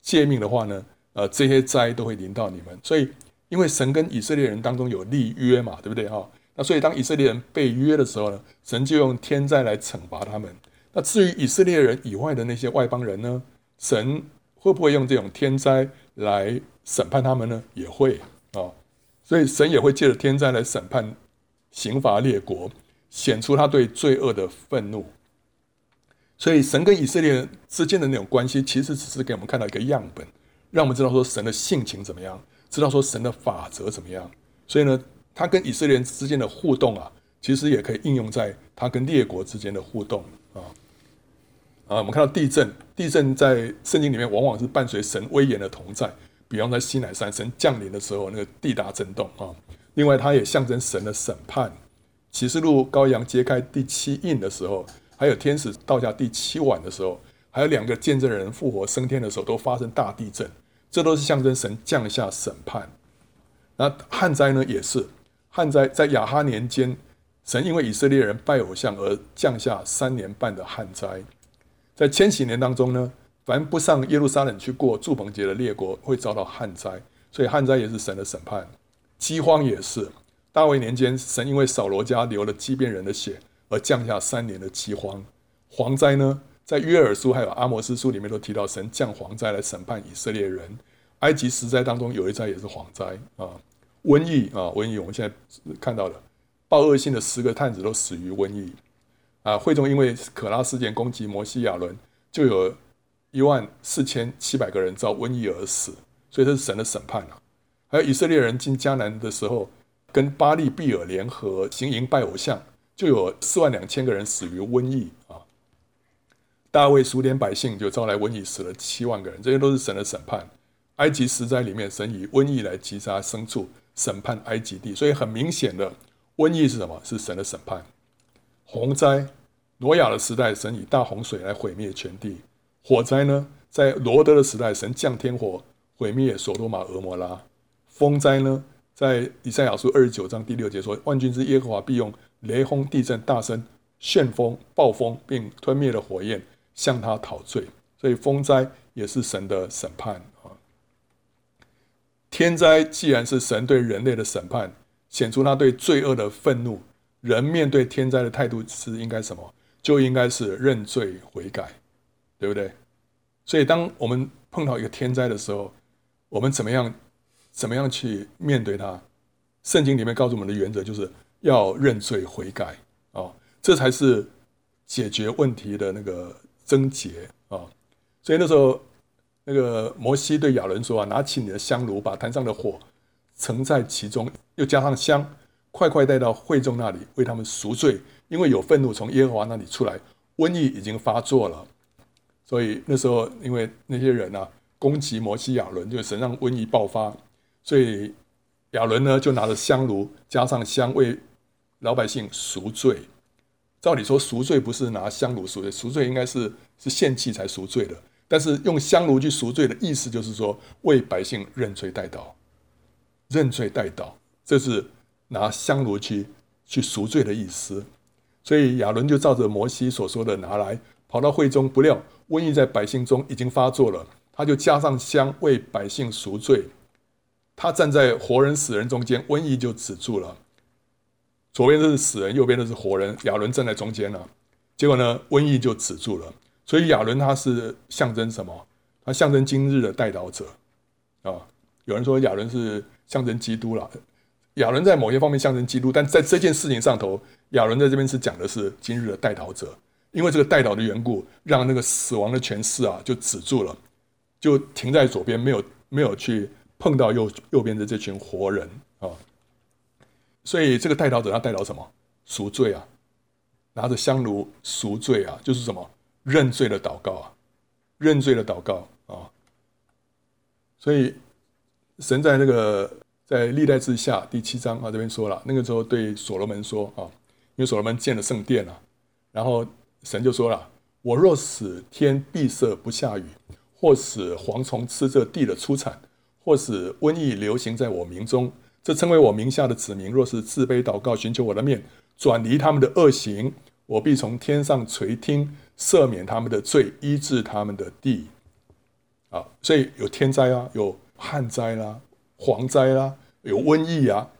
诫命的话呢，呃，这些灾都会临到你们。”所以，因为神跟以色列人当中有立约嘛，对不对哈？那所以当以色列人背约的时候呢，神就用天灾来惩罚他们。那至于以色列人以外的那些外邦人呢？神会不会用这种天灾来审判他们呢？也会啊，所以神也会借着天灾来审判、刑罚列国，显出他对罪恶的愤怒。所以神跟以色列人之间的那种关系，其实只是给我们看到一个样本，让我们知道说神的性情怎么样，知道说神的法则怎么样。所以呢，他跟以色列之间的互动啊，其实也可以应用在他跟列国之间的互动啊。啊，我们看到地震，地震在圣经里面往往是伴随神威严的同在，比方在西乃山神降临的时候，那个地大震动啊。另外，它也象征神的审判。启示录羔羊揭开第七印的时候，还有天使倒下第七碗的时候，还有两个见证人复活升天的时候，都发生大地震，这都是象征神降下审判。那旱灾呢，也是旱灾，在亚哈年间，神因为以色列人拜偶像而降下三年半的旱灾。在千禧年当中呢，凡不上耶路撒冷去过住棚节的列国会遭到旱灾，所以旱灾也是神的审判。饥荒也是，大卫年间，神因为扫罗家流了基遍人的血而降下三年的饥荒。蝗灾呢，在约珥书还有阿摩斯书里面都提到神降蝗灾来审判以色列人。埃及十灾当中有一灾也是蝗灾啊，瘟疫啊，瘟疫。我们现在看到了，报恶信的十个探子都死于瘟疫啊。会众因为可拉事件攻击摩西亚伦，就有一万四千七百个人遭瘟疫而死，所以这是神的审判啊。还有以色列人进迦南的时候，跟巴力毗珥联合行营拜偶像，就有四万两千个人死于瘟疫啊。大卫数点百姓，就招来瘟疫，死了七万个人，这些都是神的审判。埃及十灾里面，神以瘟疫来击杀牲畜，审判埃及地，所以很明显的，瘟疫是什么？是神的审判。洪灾，挪亚的时代，神以大洪水来毁灭全地。火灾呢，在罗德的时代，神降天火毁灭所多玛、蛾摩拉。风灾呢，在以赛亚书二十九章第六节说，万军之耶和华必用雷轰、地震、大声、旋风、暴风，并吞灭了火焰，向他讨罪。所以风灾也是神的审判啊。天灾既然是神对人类的审判，显出他对罪恶的愤怒，人面对天灾的态度是应该什么？就应该是认罪悔改，对不对？所以当我们碰到一个天灾的时候，我们怎么样，怎么样去面对它？圣经里面告诉我们的原则就是要认罪悔改啊，这才是解决问题的那个贞洁啊。所以那时候。那个摩西对亚伦说：“啊，拿起你的香炉，把坛上的火盛在其中，又加上香，快快带到会众那里，为他们赎罪，因为有愤怒从耶和华那里出来，瘟疫已经发作了。所以那时候，因为那些人啊攻击摩西亚伦，就神让瘟疫爆发，所以亚伦呢就拿着香炉，加上香，为老百姓赎罪。照理说，赎罪不是拿香炉赎罪，赎罪应该是是献祭才赎罪的。”但是用香炉去赎罪的意思，就是说为百姓认罪代祷，认罪代祷，这是拿香炉去去赎罪的意思。所以亚伦就照着摩西所说的拿来，跑到会中，不料瘟疫在百姓中已经发作了，他就加上香为百姓赎罪。他站在活人死人中间，瘟疫就止住了。左边的是死人，右边的是活人，亚伦站在中间了，结果呢，瘟疫就止住了。所以亚伦他是象征什么？他象征今日的代祷者啊。有人说亚伦是象征基督了。亚伦在某些方面象征基督，但在这件事情上头，亚伦在这边是讲的是今日的代祷者。因为这个代祷的缘故，让那个死亡的权势啊就止住了，就停在左边，没有没有去碰到右右边的这群活人啊。所以这个代祷者他代祷什么？赎罪啊，拿着香炉赎罪啊，就是什么？认罪的祷告啊，认罪的祷告啊，所以神在那个在历代志下第七章啊这边说了，那个时候对所罗门说啊，因为所罗门建了圣殿了，然后神就说了：我若使天闭塞不下雨，或使蝗虫吃这地的出产，或使瘟疫流行在我民中，这称为我名下的子民，若是自卑祷告，寻求我的面，转离他们的恶行，我必从天上垂听。赦免他们的罪，医治他们的地，啊，所以有天灾啊，有旱灾啦、蝗灾啦，有瘟疫啊，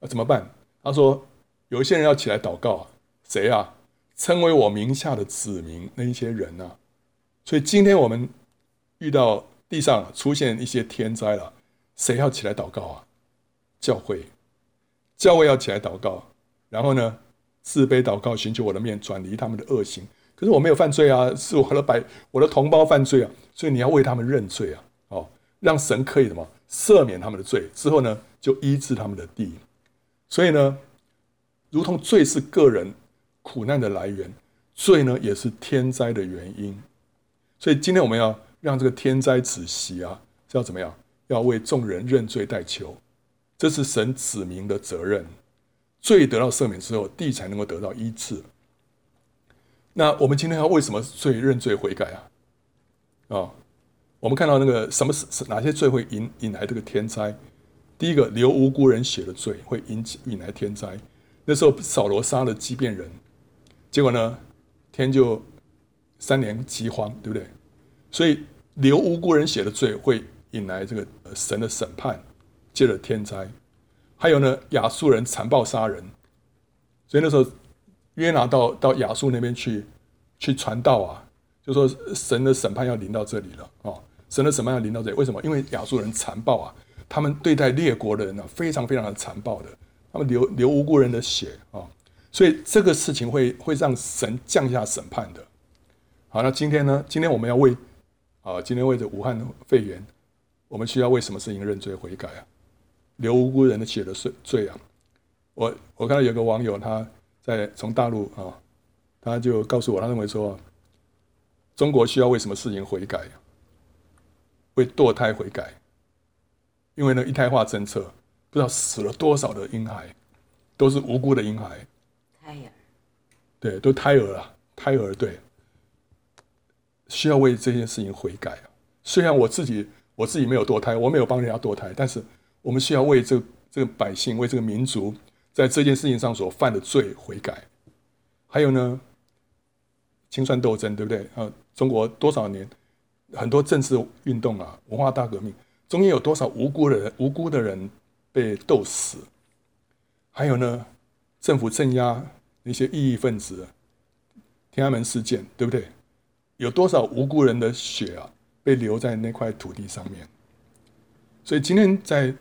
那怎么办？他说有一些人要起来祷告啊，谁啊？称为我名下的子民那一些人啊。所以今天我们遇到地上出现一些天灾了，谁要起来祷告啊？教会，教会要起来祷告，然后呢，自卑祷告，寻求我的面，转离他们的恶行。可是我没有犯罪啊，是我的百我的同胞犯罪啊，所以你要为他们认罪啊，哦，让神可以什么赦免他们的罪之后呢，就医治他们的地。所以呢，如同罪是个人苦难的来源，罪呢也是天灾的原因。所以今天我们要让这个天灾止息啊，是要怎么样？要为众人认罪代求，这是神子民的责任。罪得到赦免之后，地才能够得到医治。那我们今天要为什么罪认罪悔改啊？啊、我们看到那个什么是哪些罪会引引来这个天灾？第一个，流无辜人血的罪会引起引来天灾。那时候扫罗杀了基遍人，结果呢，天就三年饥荒，对不对？所以流无辜人血的罪会引来这个神的审判，接着天灾。还有呢，亚述人残暴杀人，所以那时候。约拿到到亚述那边去，去传道啊，就说神的审判要临到这里了啊，神的审判要临到这里。为什么？因为亚述人残暴啊，他们对待列国的人呢、非常非常的残暴的，他们流流无辜人的血啊，所以这个事情会会让神降下审判的。好，那今天呢？今天我们要为啊，今天为着武汉肺炎，我们需要为什么事情认罪悔改啊？流无辜人的血的罪罪啊！我我看到有个网友他在从大陆啊，他就告诉我，他认为说，中国需要为什么事情悔改？为堕胎悔改，因为呢一胎化政策，不知道死了多少的婴孩，都是无辜的婴孩。胎儿，对，都胎儿啊，胎儿对。需要为这件事情悔改啊！虽然我自己我自己没有堕胎，我没有帮人家堕胎，但是我们需要为这、这个百姓、为这个民族，在这件事情上所犯的罪悔改。还有呢，清算斗争，对不对啊？中国多少年很多政治运动啊，文化大革命，中间有多少无辜的人、无辜的人被斗死？还有呢，政府镇压那些异议分子，天安门事件，对不对？有多少无辜人的血啊，被流在那块土地上面？所以今天在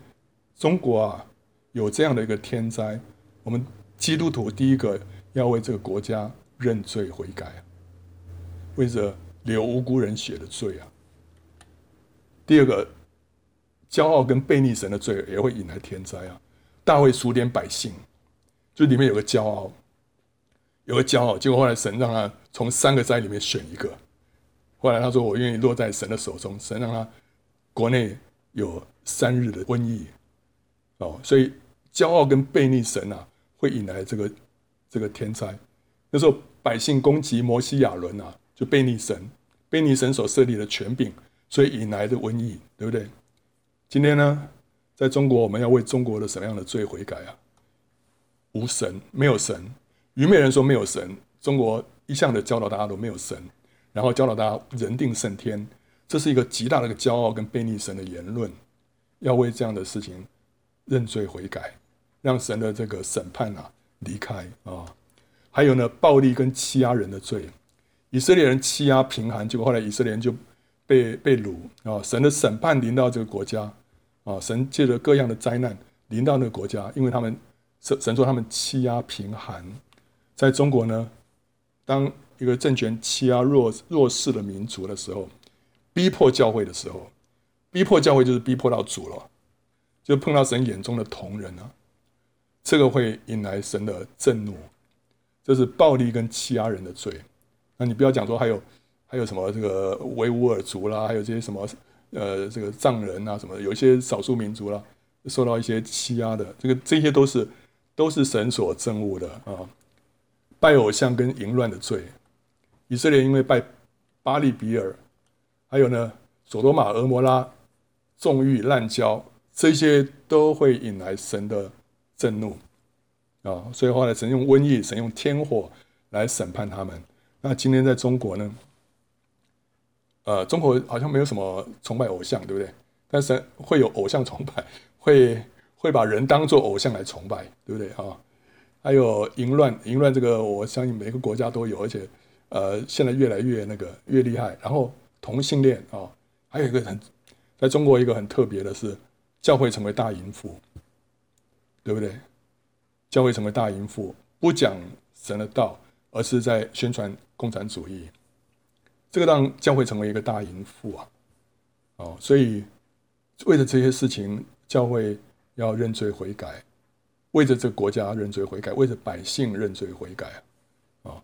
中国啊，有这样的一个天灾，我们基督徒第一个要为这个国家认罪悔改，为着流无辜人血的罪啊。第二个，骄傲跟悖逆神的罪也会引来天灾啊。大卫数点百姓，就里面有个骄傲，有个骄傲，结果后来神让他从三个灾里面选一个。后来他说：“我愿意落在神的手中，神让他国内有三日的瘟疫，所以骄傲跟悖逆神啊，会引来这个这个天灾。那时候百姓攻击摩西亚伦啊，就悖逆神，悖逆神所设立的权柄，所以引来的瘟疫，对不对？今天呢，在中国，我们要为中国的什么样的罪悔改啊？无神，没有神，愚昧人说没有神，中国一向的教导大家都没有神。”然后教导大家人定胜天，这是一个极大的一个骄傲跟悖逆神的言论，要为这样的事情认罪悔改，让神的这个审判啊离开啊。还有呢，暴力跟欺压人的罪，以色列人欺压贫寒，结果后来以色列人就被被掳啊。神的审判临到这个国家啊，神借着各样的灾难临到那个国家，因为他们神神说他们欺压贫寒，在中国呢，当。一个政权欺压弱弱势的民族的时候，逼迫教会的时候，逼迫教会就是逼迫到主了，就碰到神眼中的同人啊，这个会引来神的震怒，这是暴力跟欺压人的罪。那你不要讲说还有还有什么这个维吾尔族啦，还有这些什么呃这个藏人啊什么，有一些少数民族啦受到一些欺压的，这个这些都是都是神所憎恶的啊，拜偶像跟淫乱的罪。以色列因为拜巴力比尔，还有呢，所多玛、俄摩拉、纵欲滥交，这些都会引来神的震怒啊！所以后来神用瘟疫、神用天火来审判他们。那今天在中国呢？呃，中国好像没有什么崇拜偶像，对不对？但是会有偶像崇拜，会会把人当作偶像来崇拜，对不对啊？还有淫乱，淫乱这个我相信每个国家都有，而且。呃，现在越来越那个越厉害，然后同性恋啊、还有一个很，在中国一个很特别的是，教会成为大淫妇，对不对？教会成为大淫妇，不讲神的道，而是在宣传共产主义，这个让教会成为一个大淫妇啊，哦，所以为了这些事情，教会要认罪悔改，为着这个国家认罪悔改，为着百姓认罪悔改啊。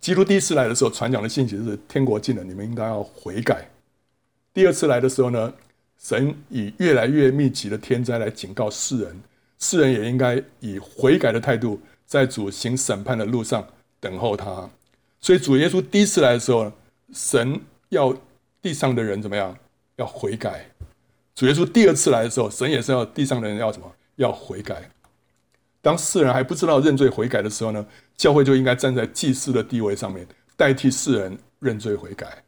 基督第一次来的时候，传讲的信息是天国近了，你们应该要悔改。第二次来的时候呢，神以越来越密集的天灾来警告世人，世人也应该以悔改的态度，在主行审判的路上等候他。所以主耶稣第一次来的时候，神要地上的人怎么样？要悔改。主耶稣第二次来的时候，神也是要地上的人要什么？要悔改。当世人还不知道认罪悔改的时候呢，教会就应该站在祭司的地位上面，代替世人认罪悔改。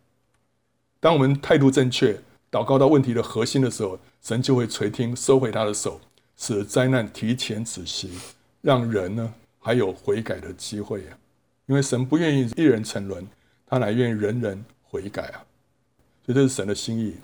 当我们态度正确，祷告到问题的核心的时候，神就会垂听，收回他的手，使灾难提前止息，让人呢还有悔改的机会啊！因为神不愿意一人沉沦，他乃愿人人悔改啊！所以这是神的心意。